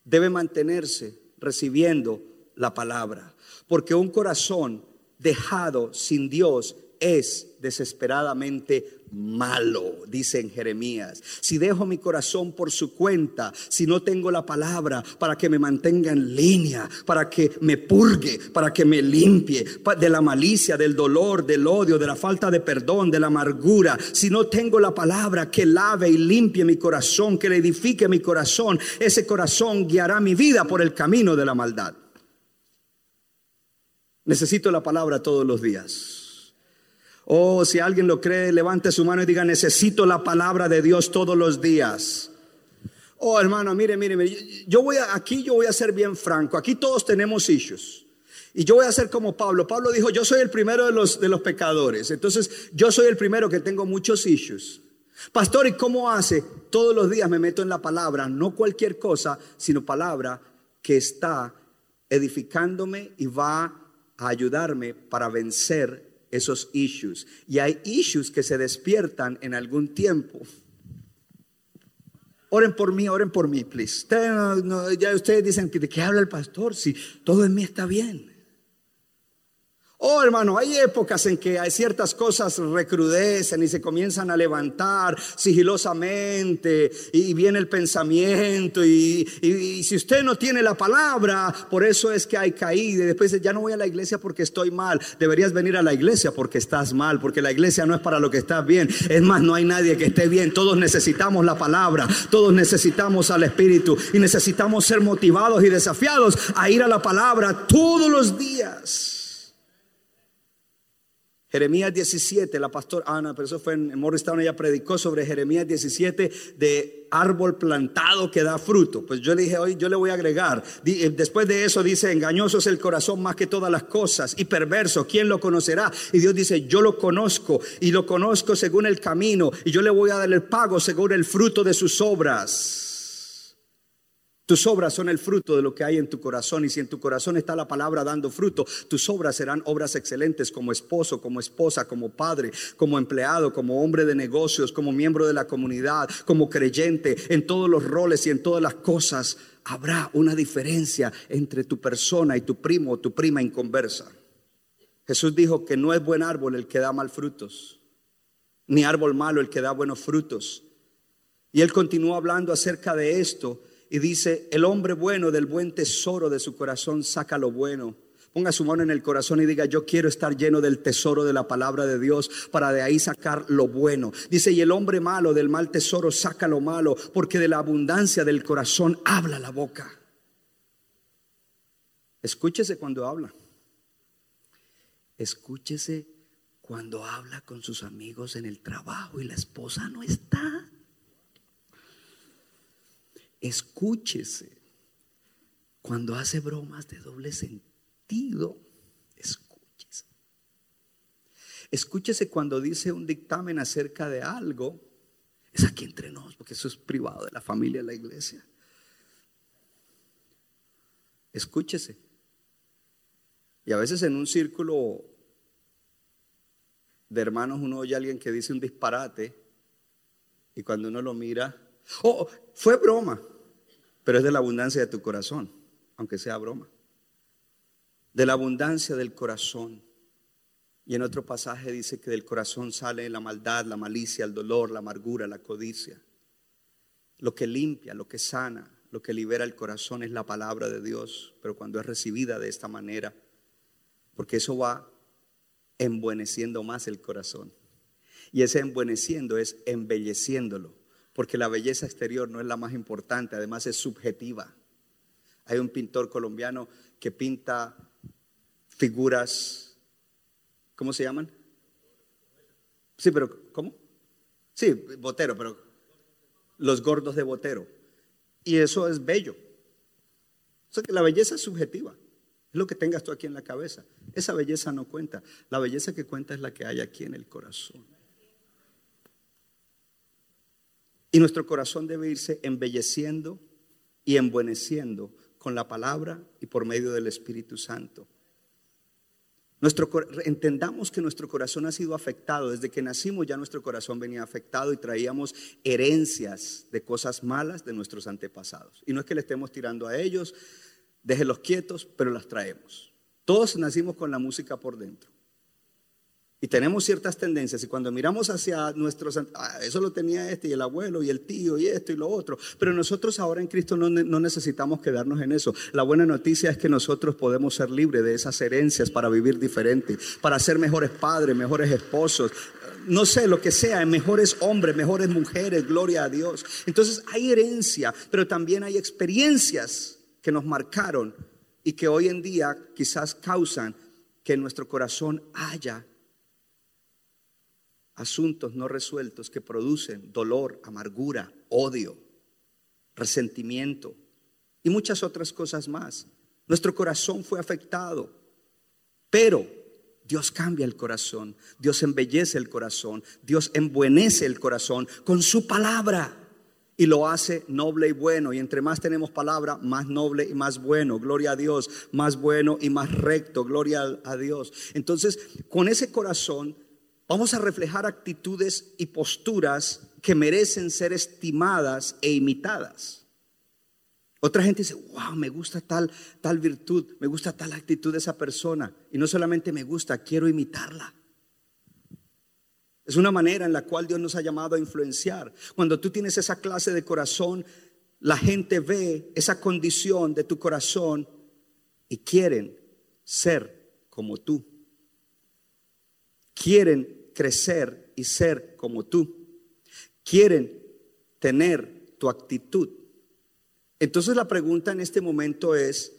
Speaker 2: debe mantenerse recibiendo la palabra, porque un corazón dejado sin Dios es desesperadamente malo, dice en Jeremías. Si dejo mi corazón por su cuenta, si no tengo la palabra para que me mantenga en línea, para que me purgue, para que me limpie de la malicia, del dolor, del odio, de la falta de perdón, de la amargura, si no tengo la palabra que lave y limpie mi corazón, que le edifique mi corazón, ese corazón guiará mi vida por el camino de la maldad. Necesito la palabra todos los días. Oh, si alguien lo cree, levante su mano y diga, necesito la palabra de Dios todos los días. Oh, hermano, mire, mire, mire, yo voy a, aquí yo voy a ser bien franco. Aquí todos tenemos issues. Y yo voy a ser como Pablo. Pablo dijo, yo soy el primero de los, de los pecadores. Entonces, yo soy el primero que tengo muchos issues. Pastor, ¿y cómo hace? Todos los días me meto en la palabra, no cualquier cosa, sino palabra que está edificándome y va a ayudarme para vencer esos issues. Y hay issues que se despiertan en algún tiempo. Oren por mí, oren por mí, please. Ustedes, no- ya ustedes dicen de qué habla el pastor, si todo en mí está bien. Oh, hermano, hay épocas en que hay ciertas cosas recrudecen y se comienzan a levantar sigilosamente y viene el pensamiento y, y- si usted no tiene la palabra, por eso es que hay caída y después ya no voy a la iglesia porque estoy mal. Deberías venir a la iglesia porque estás mal, porque la iglesia no es para lo que estás bien. Es más, no hay nadie que esté bien. Todos necesitamos la palabra, todos necesitamos al Espíritu y necesitamos ser motivados y desafiados a ir a la palabra todos los días. Jeremías 17, la pastora Ana, pero eso fue en, Morristown, ella predicó sobre Jeremías 17 de árbol plantado que da fruto. Pues yo le dije, hoy yo le voy a agregar. Eh, Después de eso dice, engañoso es el corazón más que todas las cosas y perverso, ¿quién lo conocerá? Y Dios dice, yo lo conozco y lo conozco según el camino y yo le voy a dar el pago según el fruto de sus obras. Tus obras son el fruto de lo que hay en tu corazón y si en tu corazón está la palabra dando fruto, tus obras serán obras excelentes como esposo, como esposa, como padre, como empleado, como hombre de negocios, como miembro de la comunidad, como creyente, en todos los roles y en todas las cosas. Habrá una diferencia entre tu persona y tu primo o tu prima inconversa. Jesús dijo que no es buen árbol el que da mal frutos, ni árbol malo el que da buenos frutos. Y él continuó hablando acerca de esto y dice, el hombre bueno del buen tesoro de su corazón saca lo bueno. Ponga su mano en el corazón y diga, yo quiero estar lleno del tesoro de la palabra de Dios para de ahí sacar lo bueno. Dice, y el hombre malo del mal tesoro saca lo malo, porque de la abundancia del corazón habla la boca. Escúchese cuando habla. Escúchese cuando habla con sus amigos en el trabajo y la esposa no está. Escúchese cuando hace bromas de doble sentido. Escúchese. Escúchese cuando dice un dictamen acerca de algo. Es aquí entre nos, porque eso es privado de la familia de la iglesia. Escúchese. Y a veces en un círculo de hermanos uno oye a alguien que dice un disparate y cuando uno lo mira, oh, fue broma, pero es de la abundancia de tu corazón, aunque sea broma. De la abundancia del corazón. Y en otro pasaje dice que del corazón sale la maldad, la malicia, el dolor, la amargura, la codicia. Lo que limpia, lo que sana, lo que libera el corazón es la palabra de Dios, pero cuando es recibida de esta manera, porque eso va embueneciendo más el corazón. Y ese embueneciendo es embelleciéndolo, porque la belleza exterior no es la más importante, además es subjetiva. Hay un pintor colombiano que pinta figuras, ¿cómo se llaman? Sí, pero ¿cómo? Sí, Botero, pero los gordos de Botero. Y eso es bello. O sea que la belleza es subjetiva. Es lo que tengas tú aquí en la cabeza. Esa belleza no cuenta. La belleza que cuenta es la que hay aquí en el corazón. Y nuestro corazón debe irse embelleciendo y embueneciendo con la palabra y por medio del Espíritu Santo. Entendamos que nuestro corazón ha sido afectado. Desde que nacimos ya nuestro corazón venía afectado y traíamos herencias de cosas malas de nuestros antepasados. Y no es que le estemos tirando a ellos, déjenlos quietos, pero las traemos. Todos nacimos con la música por dentro. Y tenemos ciertas tendencias y cuando miramos hacia nuestros, ah, eso lo tenía este y el abuelo y el tío y esto y lo otro, pero nosotros ahora en Cristo no, necesitamos quedarnos en eso. La buena noticia es que nosotros podemos ser libres de esas herencias para vivir diferente, para ser mejores padres, mejores esposos, no sé, lo que sea, mejores hombres, mejores mujeres, gloria a Dios. Entonces hay herencia, pero también hay experiencias que nos marcaron y que hoy en día quizás causan que en nuestro corazón haya asuntos no resueltos que producen dolor, amargura, odio, resentimiento y muchas otras cosas más. Nuestro corazón fue afectado, pero Dios cambia el corazón, Dios embellece el corazón, Dios embuenece el corazón con su palabra y lo hace noble y bueno. Y entre más tenemos palabra, más noble y más bueno. Gloria a Dios, más bueno y más recto. Gloria a Dios. Entonces, con ese corazón vamos a reflejar actitudes y posturas que merecen ser estimadas e imitadas. Otra gente dice, wow, me gusta tal, tal virtud, me gusta tal actitud de esa persona. Y no solamente me gusta, quiero imitarla. Es una manera en la cual Dios nos ha llamado a influenciar. Cuando tú tienes esa clase de corazón, la gente ve esa condición de tu corazón y quieren ser como tú. Quieren crecer y ser como tú. Quieren tener tu actitud. Entonces la pregunta en este momento es,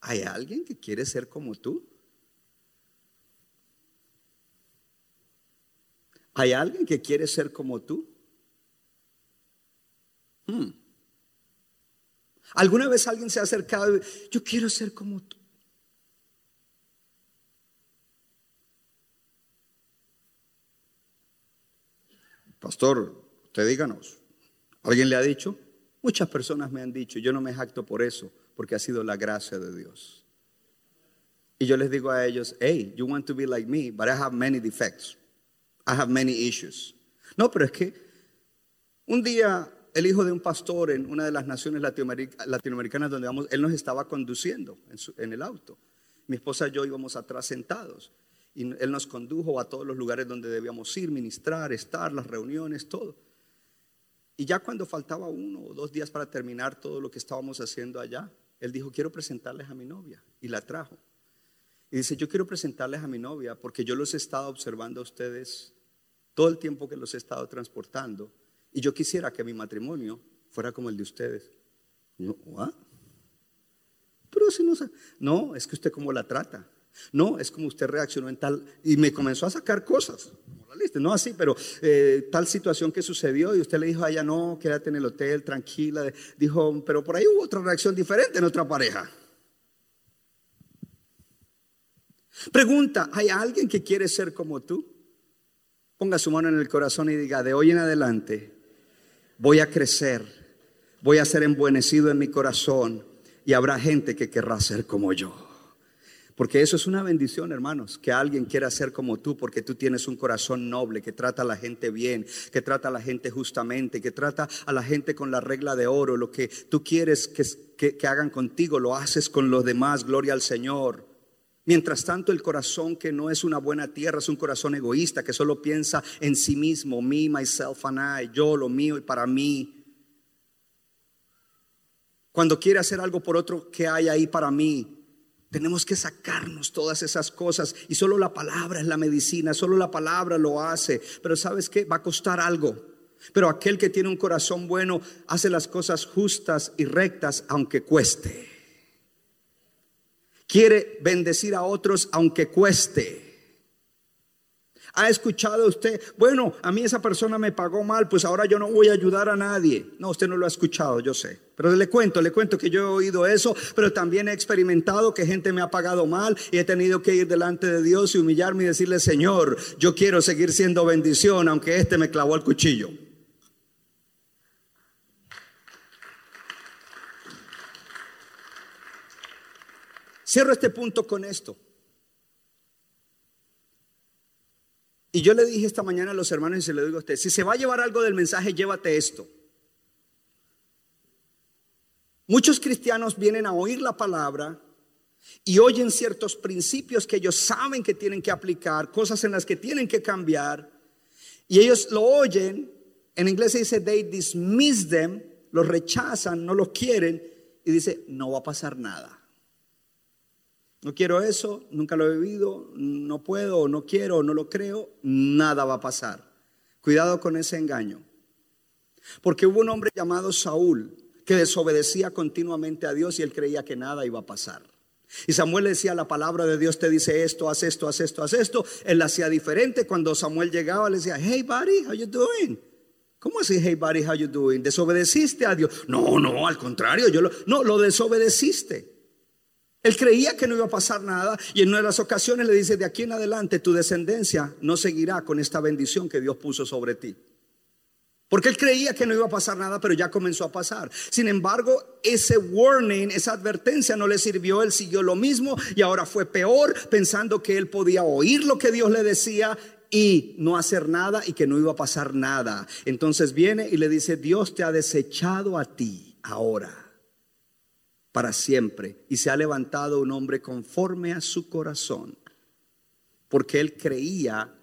Speaker 2: ¿hay alguien que quiere ser como tú? ¿Hay alguien que quiere ser como tú? Hmm. ¿Alguna vez alguien se ha acercado y yo quiero ser como tú? Pastor, usted díganos. ¿Alguien le ha dicho? Muchas personas me han dicho, yo no me jacto por eso, porque ha sido la gracia de Dios. Y yo les digo a ellos, hey, you want to be like me, but I have many defects. I have many issues. No, pero es que un día el hijo de un pastor en una de las naciones latinoamericanas donde vamos, él nos estaba conduciendo en, en el auto. Mi esposa y yo íbamos atrás sentados. Y Él nos condujo a todos los lugares donde debíamos ir, ministrar, estar, las reuniones, todo. Y ya cuando faltaba uno o dos días para terminar todo lo que estábamos haciendo allá, Él dijo, quiero presentarles a mi novia. Y la trajo. Y dice, yo quiero presentarles a mi novia porque yo los he estado observando a ustedes todo el tiempo que los he estado transportando. Y yo quisiera que mi matrimonio fuera como el de ustedes. Y yo, Pero si no? No, es que usted cómo la trata. No, es como usted reaccionó en tal... Y me comenzó a sacar cosas. No así, pero eh, tal situación que sucedió y usted le dijo a ella, no, quédate en el hotel, tranquila. Dijo, pero por ahí hubo otra reacción diferente en otra pareja. Pregunta, ¿hay alguien que quiere ser como tú? Ponga su mano en el corazón y diga, de hoy en adelante voy a crecer, voy a ser embuenecido en mi corazón y habrá gente que querrá ser como yo. Porque eso es una bendición, hermanos, que alguien quiera ser como tú, porque tú tienes un corazón noble, que trata a la gente bien, que trata a la gente justamente, que trata a la gente con la regla de oro. Lo que tú quieres que, que hagan contigo, lo haces con los demás, gloria al Señor. Mientras tanto, el corazón que no es una buena tierra es un corazón egoísta que solo piensa en sí mismo, me, myself and I, yo, lo mío y para mí. Cuando quiere hacer algo por otro, ¿qué hay ahí para mí? Tenemos que sacarnos todas esas cosas y solo la palabra es la medicina, solo la palabra lo hace. Pero ¿sabes qué? Va a costar algo. Pero aquel que tiene un corazón bueno hace las cosas justas y rectas aunque cueste. Quiere bendecir a otros aunque cueste. ¿Ha escuchado usted? Bueno, a mí esa persona me pagó mal, pues ahora yo no voy a ayudar a nadie. No, usted no lo ha escuchado, yo sé. Pero le cuento, le cuento que yo he oído eso, pero también he experimentado que gente me ha pagado mal y he tenido que ir delante de Dios y humillarme y decirle, Señor, yo quiero seguir siendo bendición, aunque este me clavó el cuchillo. Cierro este punto con esto. Y yo le dije esta mañana a los hermanos y se lo digo a usted, si se va a llevar algo del mensaje, llévate esto. Muchos cristianos vienen a oír la palabra y oyen ciertos principios que ellos saben que tienen que aplicar, cosas en las que tienen que cambiar, y ellos lo oyen, en inglés se dice they dismiss them, lo rechazan, no lo quieren, y dice, no va a pasar nada. No quiero eso, nunca lo he vivido, no puedo, no quiero, no lo creo, nada va a pasar. Cuidado con ese engaño. Porque hubo un hombre llamado Saúl que desobedecía continuamente a Dios y él creía que nada iba a pasar. Y Samuel decía, la palabra de Dios te dice esto, haz esto, haz esto, haz esto. Él hacía diferente. Cuando Samuel llegaba, le decía, hey buddy, how you doing? ¿Cómo así, hey buddy, how you doing? ¿Desobedeciste a Dios? No, no, al contrario, yo lo, no, lo desobedeciste. Él creía que no iba a pasar nada y en una de las ocasiones le dice, de aquí en adelante tu descendencia no seguirá con esta bendición que Dios puso sobre ti. Porque él creía que no iba a pasar nada, pero ya comenzó a pasar. Sin embargo, ese warning, esa advertencia no le sirvió. Él siguió lo mismo y ahora fue peor, pensando que él podía oír lo que Dios le decía y no hacer nada y que no iba a pasar nada. Entonces viene y le dice, Dios te ha desechado a ti ahora para siempre. Y se ha levantado un hombre conforme a su corazón, porque él creía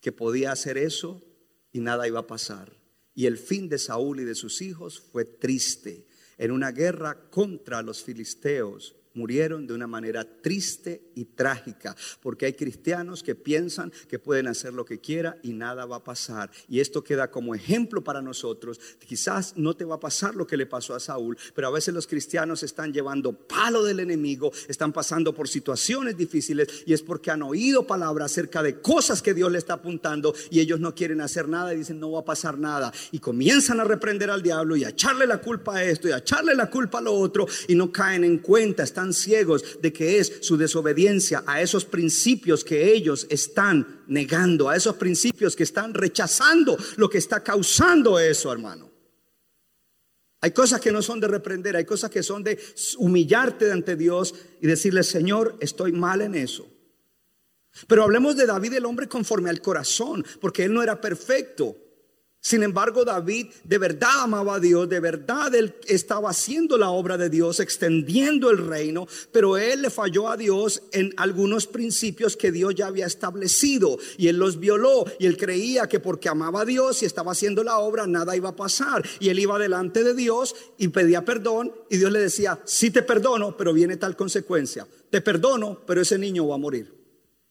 Speaker 2: que podía hacer eso y nada iba a pasar. Y el fin de Saúl y de sus hijos fue triste. En una guerra contra los filisteos, murieron de una manera triste y trágica, porque hay cristianos que piensan que pueden hacer lo que quiera y nada va a pasar. Y esto queda como ejemplo para nosotros. Quizás no te va a pasar lo que le pasó a Saúl, pero a veces los cristianos están llevando palo del enemigo, están pasando por situaciones difíciles y es porque han oído palabras acerca de cosas que Dios le está apuntando y ellos no quieren hacer nada y dicen no va a pasar nada y comienzan a reprender al diablo y a echarle la culpa a esto y a echarle la culpa a lo otro y no caen en cuenta, ciegos de que es su desobediencia a esos principios que ellos están negando, a esos principios que están rechazando lo que está causando eso, hermano. Hay cosas que no son de reprender, hay cosas que son de humillarte ante Dios y decirle, Señor, estoy mal en eso. Pero hablemos de David, el hombre conforme al corazón, porque él no era perfecto. Sin embargo, David de verdad amaba a Dios, de verdad él estaba haciendo la obra de Dios, extendiendo el reino, pero él le falló a Dios en algunos principios que Dios ya había establecido y él los violó y él creía que porque amaba a Dios y estaba haciendo la obra nada iba a pasar y él iba delante de Dios y pedía perdón y Dios le decía, sí te perdono, pero viene tal consecuencia, te perdono, pero ese niño va a morir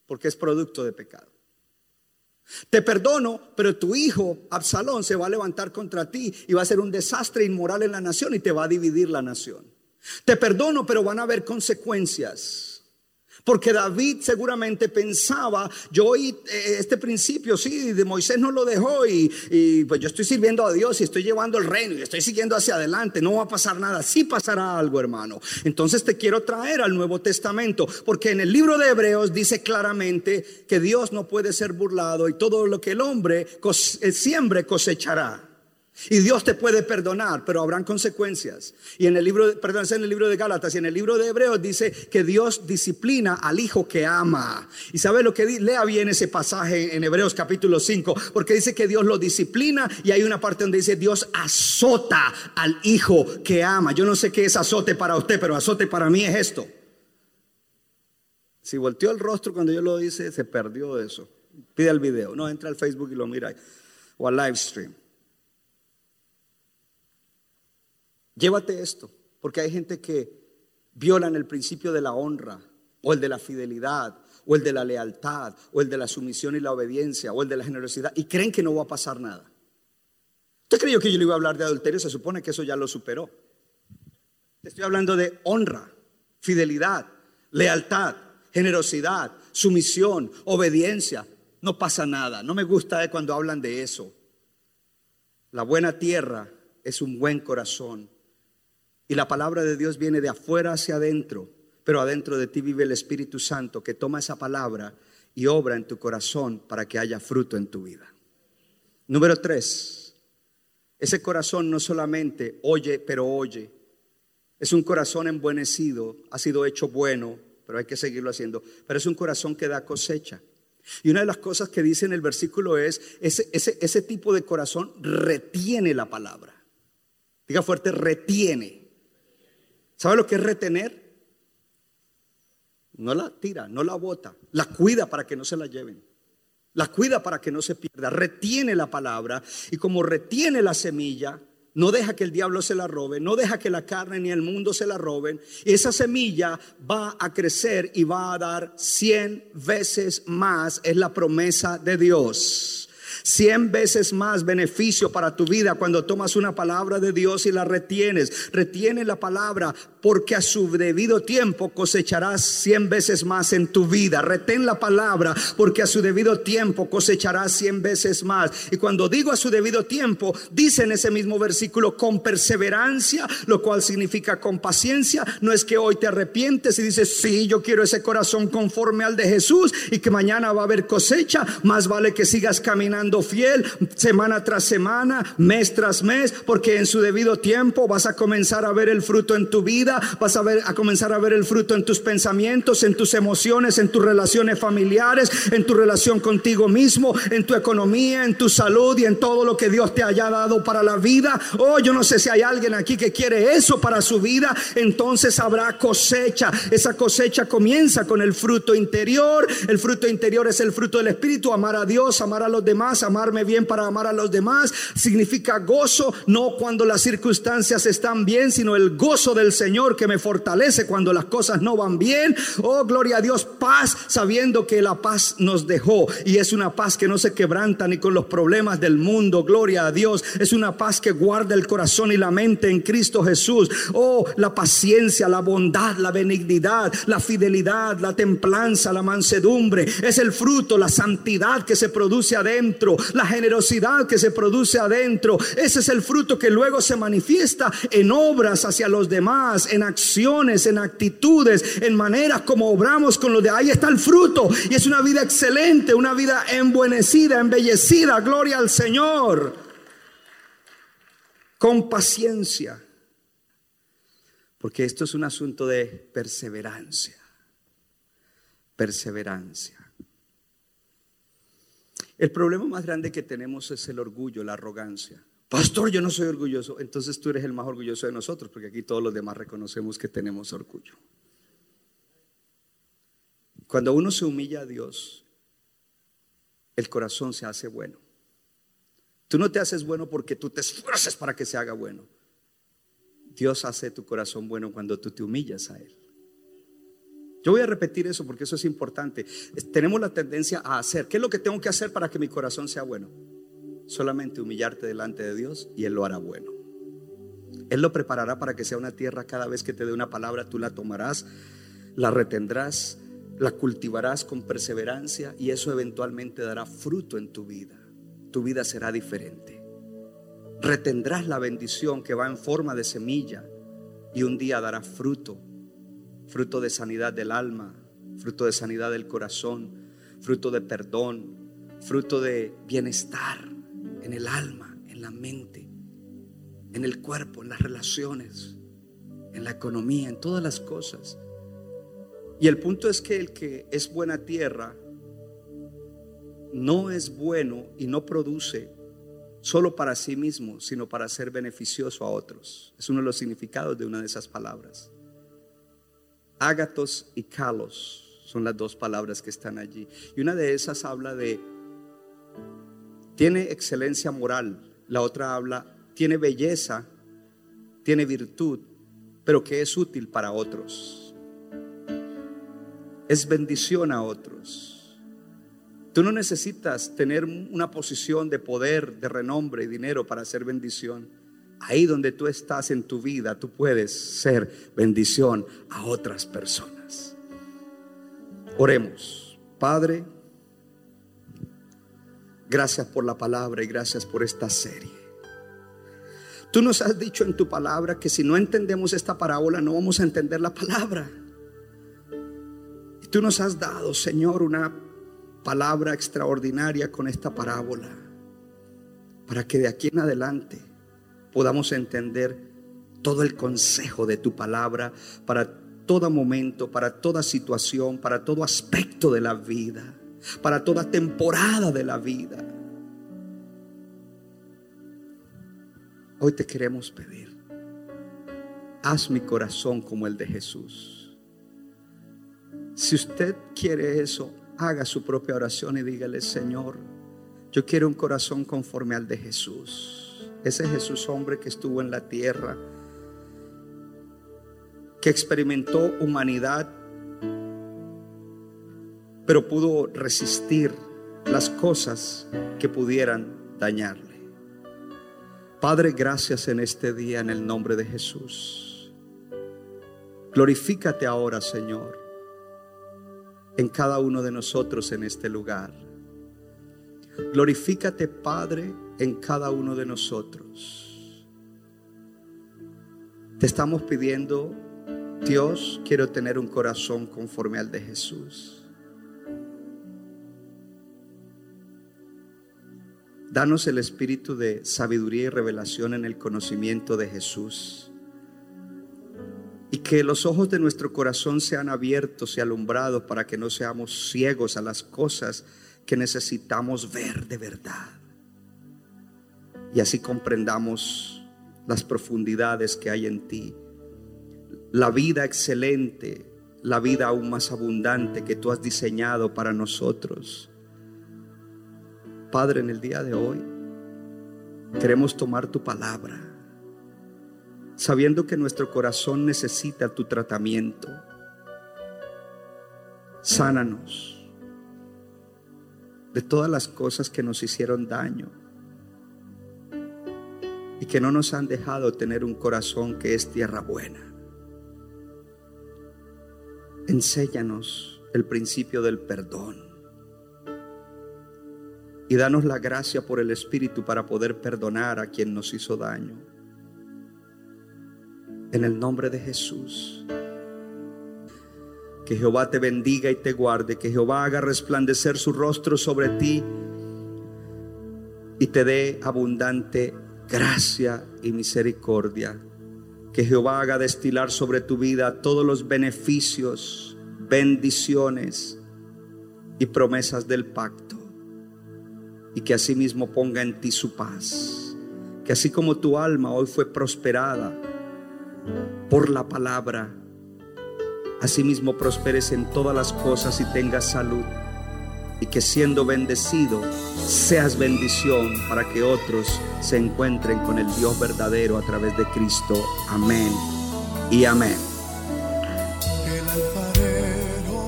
Speaker 2: porque es producto de pecado. Te perdono, pero tu hijo Absalón se va a levantar contra ti y va a ser un desastre inmoral en la nación y te va a dividir la nación. Te perdono, pero van a haber consecuencias. Porque David seguramente pensaba, yo oí eh, este principio, sí, de Moisés no lo dejó y, pues yo estoy sirviendo a Dios y estoy llevando el reino y estoy siguiendo hacia adelante, no va a pasar nada, sí pasará algo hermano. Entonces te quiero traer al Nuevo Testamento, porque en el libro de Hebreos dice claramente que Dios no puede ser burlado y todo lo que el hombre siembre cosechará. Y Dios te puede perdonar, pero habrán consecuencias. Y en el libro, perdón, en el libro de Gálatas y en el libro de Hebreos dice que Dios disciplina al hijo que ama. Y sabe lo que dice, lea bien ese pasaje en Hebreos capítulo 5, porque dice que Dios lo disciplina y hay una parte donde dice Dios azota al hijo que ama. Yo no sé qué es azote para usted, pero azote para mí es esto. Si volteó el rostro cuando yo lo hice, se perdió eso. Pide el video, no entra al Facebook y lo mira o al live stream. Llévate esto, porque hay gente que violan el principio de la honra, o el de la fidelidad, o el de la lealtad, o el de la sumisión y la obediencia, o el de la generosidad, y creen que no va a pasar nada. ¿Usted creyó que yo le iba a hablar de adulterio? Se supone que eso ya lo superó. Te estoy hablando de honra, fidelidad, lealtad, generosidad, sumisión, obediencia. No pasa nada. No me gusta eh, cuando hablan de eso. La buena tierra es un buen corazón y la palabra de Dios viene de afuera hacia adentro, pero adentro de ti vive el Espíritu Santo que toma esa palabra y obra en tu corazón para que haya fruto en tu vida. Número tres, ese corazón no solamente oye, pero oye. Es un corazón embuenecido, ha sido hecho bueno, pero hay que seguirlo haciendo. Pero es un corazón que da cosecha. Y una de las cosas que dice en el versículo es, ese, ese, ese tipo de corazón retiene la palabra. Diga fuerte, retiene. ¿Sabe lo que es retener? No la tira, no la bota, la cuida para que no se la lleven. La cuida para que no se pierda, retiene la palabra y como retiene la semilla, no deja que el diablo se la robe, no deja que la carne ni el mundo se la roben. Esa semilla va a crecer y va a dar cien veces más, es la promesa de Dios. Cien veces más beneficio para tu vida cuando tomas una palabra de Dios y la retienes. Retiene la palabra porque a su debido tiempo cosecharás cien veces más en tu vida. Retén la palabra porque a su debido tiempo cosecharás cien veces más. Y cuando digo a su debido tiempo, dice en ese mismo versículo con perseverancia, lo cual significa con paciencia. No es que hoy te arrepientes y dices, sí, yo quiero ese corazón conforme al de Jesús y que mañana va a haber cosecha. Más vale que sigas caminando fiel semana tras semana, mes tras mes, porque en su debido tiempo vas a comenzar a ver el fruto en tu vida vas a, ver, a comenzar a ver el fruto en tus pensamientos, en tus emociones, en tus relaciones familiares, en tu relación contigo mismo, en tu economía, en tu salud y en todo lo que Dios te haya dado para la vida. Oh, yo no sé si hay alguien aquí que quiere eso para su vida, entonces habrá cosecha. Esa cosecha comienza con el fruto interior. El fruto interior es el fruto del Espíritu, amar a Dios, amar a los demás, amarme bien para amar a los demás. Significa gozo, no cuando las circunstancias están bien, sino el gozo del Señor que me fortalece cuando las cosas no van bien. Oh, gloria a Dios, paz, sabiendo que la paz nos dejó. Y es una paz que no se quebranta ni con los problemas del mundo. Gloria a Dios. Es una paz que guarda el corazón y la mente en Cristo Jesús. Oh, la paciencia, la bondad, la benignidad, la fidelidad, la templanza, la mansedumbre. Es el fruto, la santidad que se produce la generosidad que se produce adentro. Ese es el fruto que luego se manifiesta en obras hacia los demás, en acciones, en actitudes, en maneras como obramos con los de ahí está el fruto. Y es una vida excelente, una vida embuenecida, embellecida. Gloria al Señor. Con paciencia. Porque esto es un asunto de perseverancia. Perseverancia. El problema más grande que tenemos es el orgullo, la arrogancia. Pastor, yo no soy orgulloso. Entonces tú eres el más orgulloso de nosotros, porque aquí todos los demás reconocemos que tenemos orgullo. Cuando uno se humilla a Dios, el corazón se hace bueno. Tú no te haces bueno porque tú te esfuerzas para que se haga bueno. Dios hace tu corazón bueno cuando tú te humillas a Él. Yo voy a repetir eso porque eso es importante. Tenemos la tendencia a hacer. ¿Qué es lo que tengo que hacer para que mi corazón sea bueno? solamente humillarte delante de Dios y Él lo hará bueno. Él lo preparará para que sea una tierra cada vez que te dé una palabra, tú la tomarás, la retendrás, la cultivarás con perseverancia y eso eventualmente dará fruto en tu vida. Tu vida será diferente. Retendrás la bendición que va en forma de semilla y un día dará fruto, fruto de sanidad del alma, fruto de sanidad del corazón, fruto de perdón, fruto de bienestar en el alma, en la mente, en el cuerpo, en las relaciones, en la economía, en todas las cosas. Y el punto es que el que es buena tierra no es bueno y no produce solo para sí mismo, sino para ser beneficioso a otros. Es uno de los significados de una de esas palabras. Ágatos y kalos son las dos palabras que están allí. Y una de esas habla de, tiene excelencia moral, la otra habla, tiene belleza, tiene virtud, pero que es útil para otros. Es bendición a otros. Tú no necesitas tener una posición de poder, de renombre y dinero para hacer bendición. Ahí donde tú estás en tu vida, tú puedes ser bendición a otras personas. Oremos. Padre, gracias por la palabra y gracias por esta serie. Tú nos has dicho en tu palabra que si no entendemos esta parábola no vamos a entender la palabra. Y tú nos has dado, Señor, una palabra extraordinaria con esta parábola, para que de aquí en adelante podamos entender todo el consejo de tu palabra para todo momento, para toda situación, para todo aspecto de la vida, para toda temporada de la vida. Hoy te queremos pedir, haz mi corazón como el de Jesús. Si usted quiere eso, haga su propia oración y dígale, Señor, yo quiero un corazón conforme al de Jesús. Ese Jesús hombre que estuvo en la tierra, que experimentó humanidad, pero pudo resistir las cosas que pudieran dañarle. Padre, gracias en este día en el nombre de Jesús. Glorifícate ahora, Señor en cada uno de nosotros en este lugar. Glorifícate, Padre, en cada uno de nosotros. Te estamos pidiendo, Dios, quiero tener un corazón conforme al de Jesús. Danos el espíritu de sabiduría y revelación en el conocimiento de Jesús y que los ojos de nuestro corazón sean abiertos y alumbrados para que no seamos ciegos a las cosas que necesitamos ver de verdad. Y así comprendamos las profundidades que hay en ti, la vida excelente, la vida aún más abundante que tú has diseñado para nosotros. Padre, en el día de hoy queremos tomar tu palabra sabiendo que nuestro corazón necesita tu tratamiento. Sánanos de todas las cosas que nos hicieron daño y que no nos han dejado tener un corazón que es tierra buena. Enséñanos el principio del perdón y danos la gracia por el Espíritu para poder perdonar a quien nos hizo daño en el nombre de Jesús. Que Jehová te bendiga y te guarde, que Jehová haga resplandecer su rostro sobre ti y te dé abundante gracia y misericordia. Que Jehová haga destilar sobre tu vida todos los beneficios, bendiciones y promesas del pacto. Y que asimismo ponga en ti su paz. Que así como tu alma hoy fue prosperada, por la palabra. Asimismo prosperes en todas las cosas y tengas salud. Y que siendo bendecido seas bendición para que otros se encuentren con el Dios verdadero a través de Cristo. Amén y amén.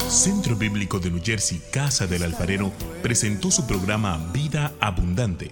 Speaker 3: Centro Bíblico de New Jersey, Casa del Alfarero, presentó su programa Vida Abundante.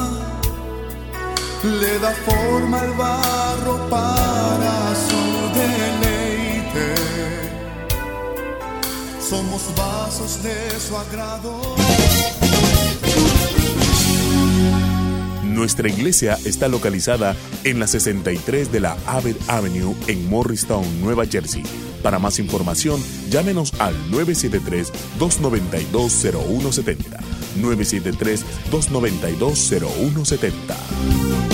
Speaker 1: le da forma al barro para su deleite. Somos vasos de su agrado.
Speaker 3: Nuestra iglesia está localizada en la 63 de la Abbott Avenue en Morristown, Nueva Jersey. Para más información, llámenos al 973-292-0170. 973-292-0170.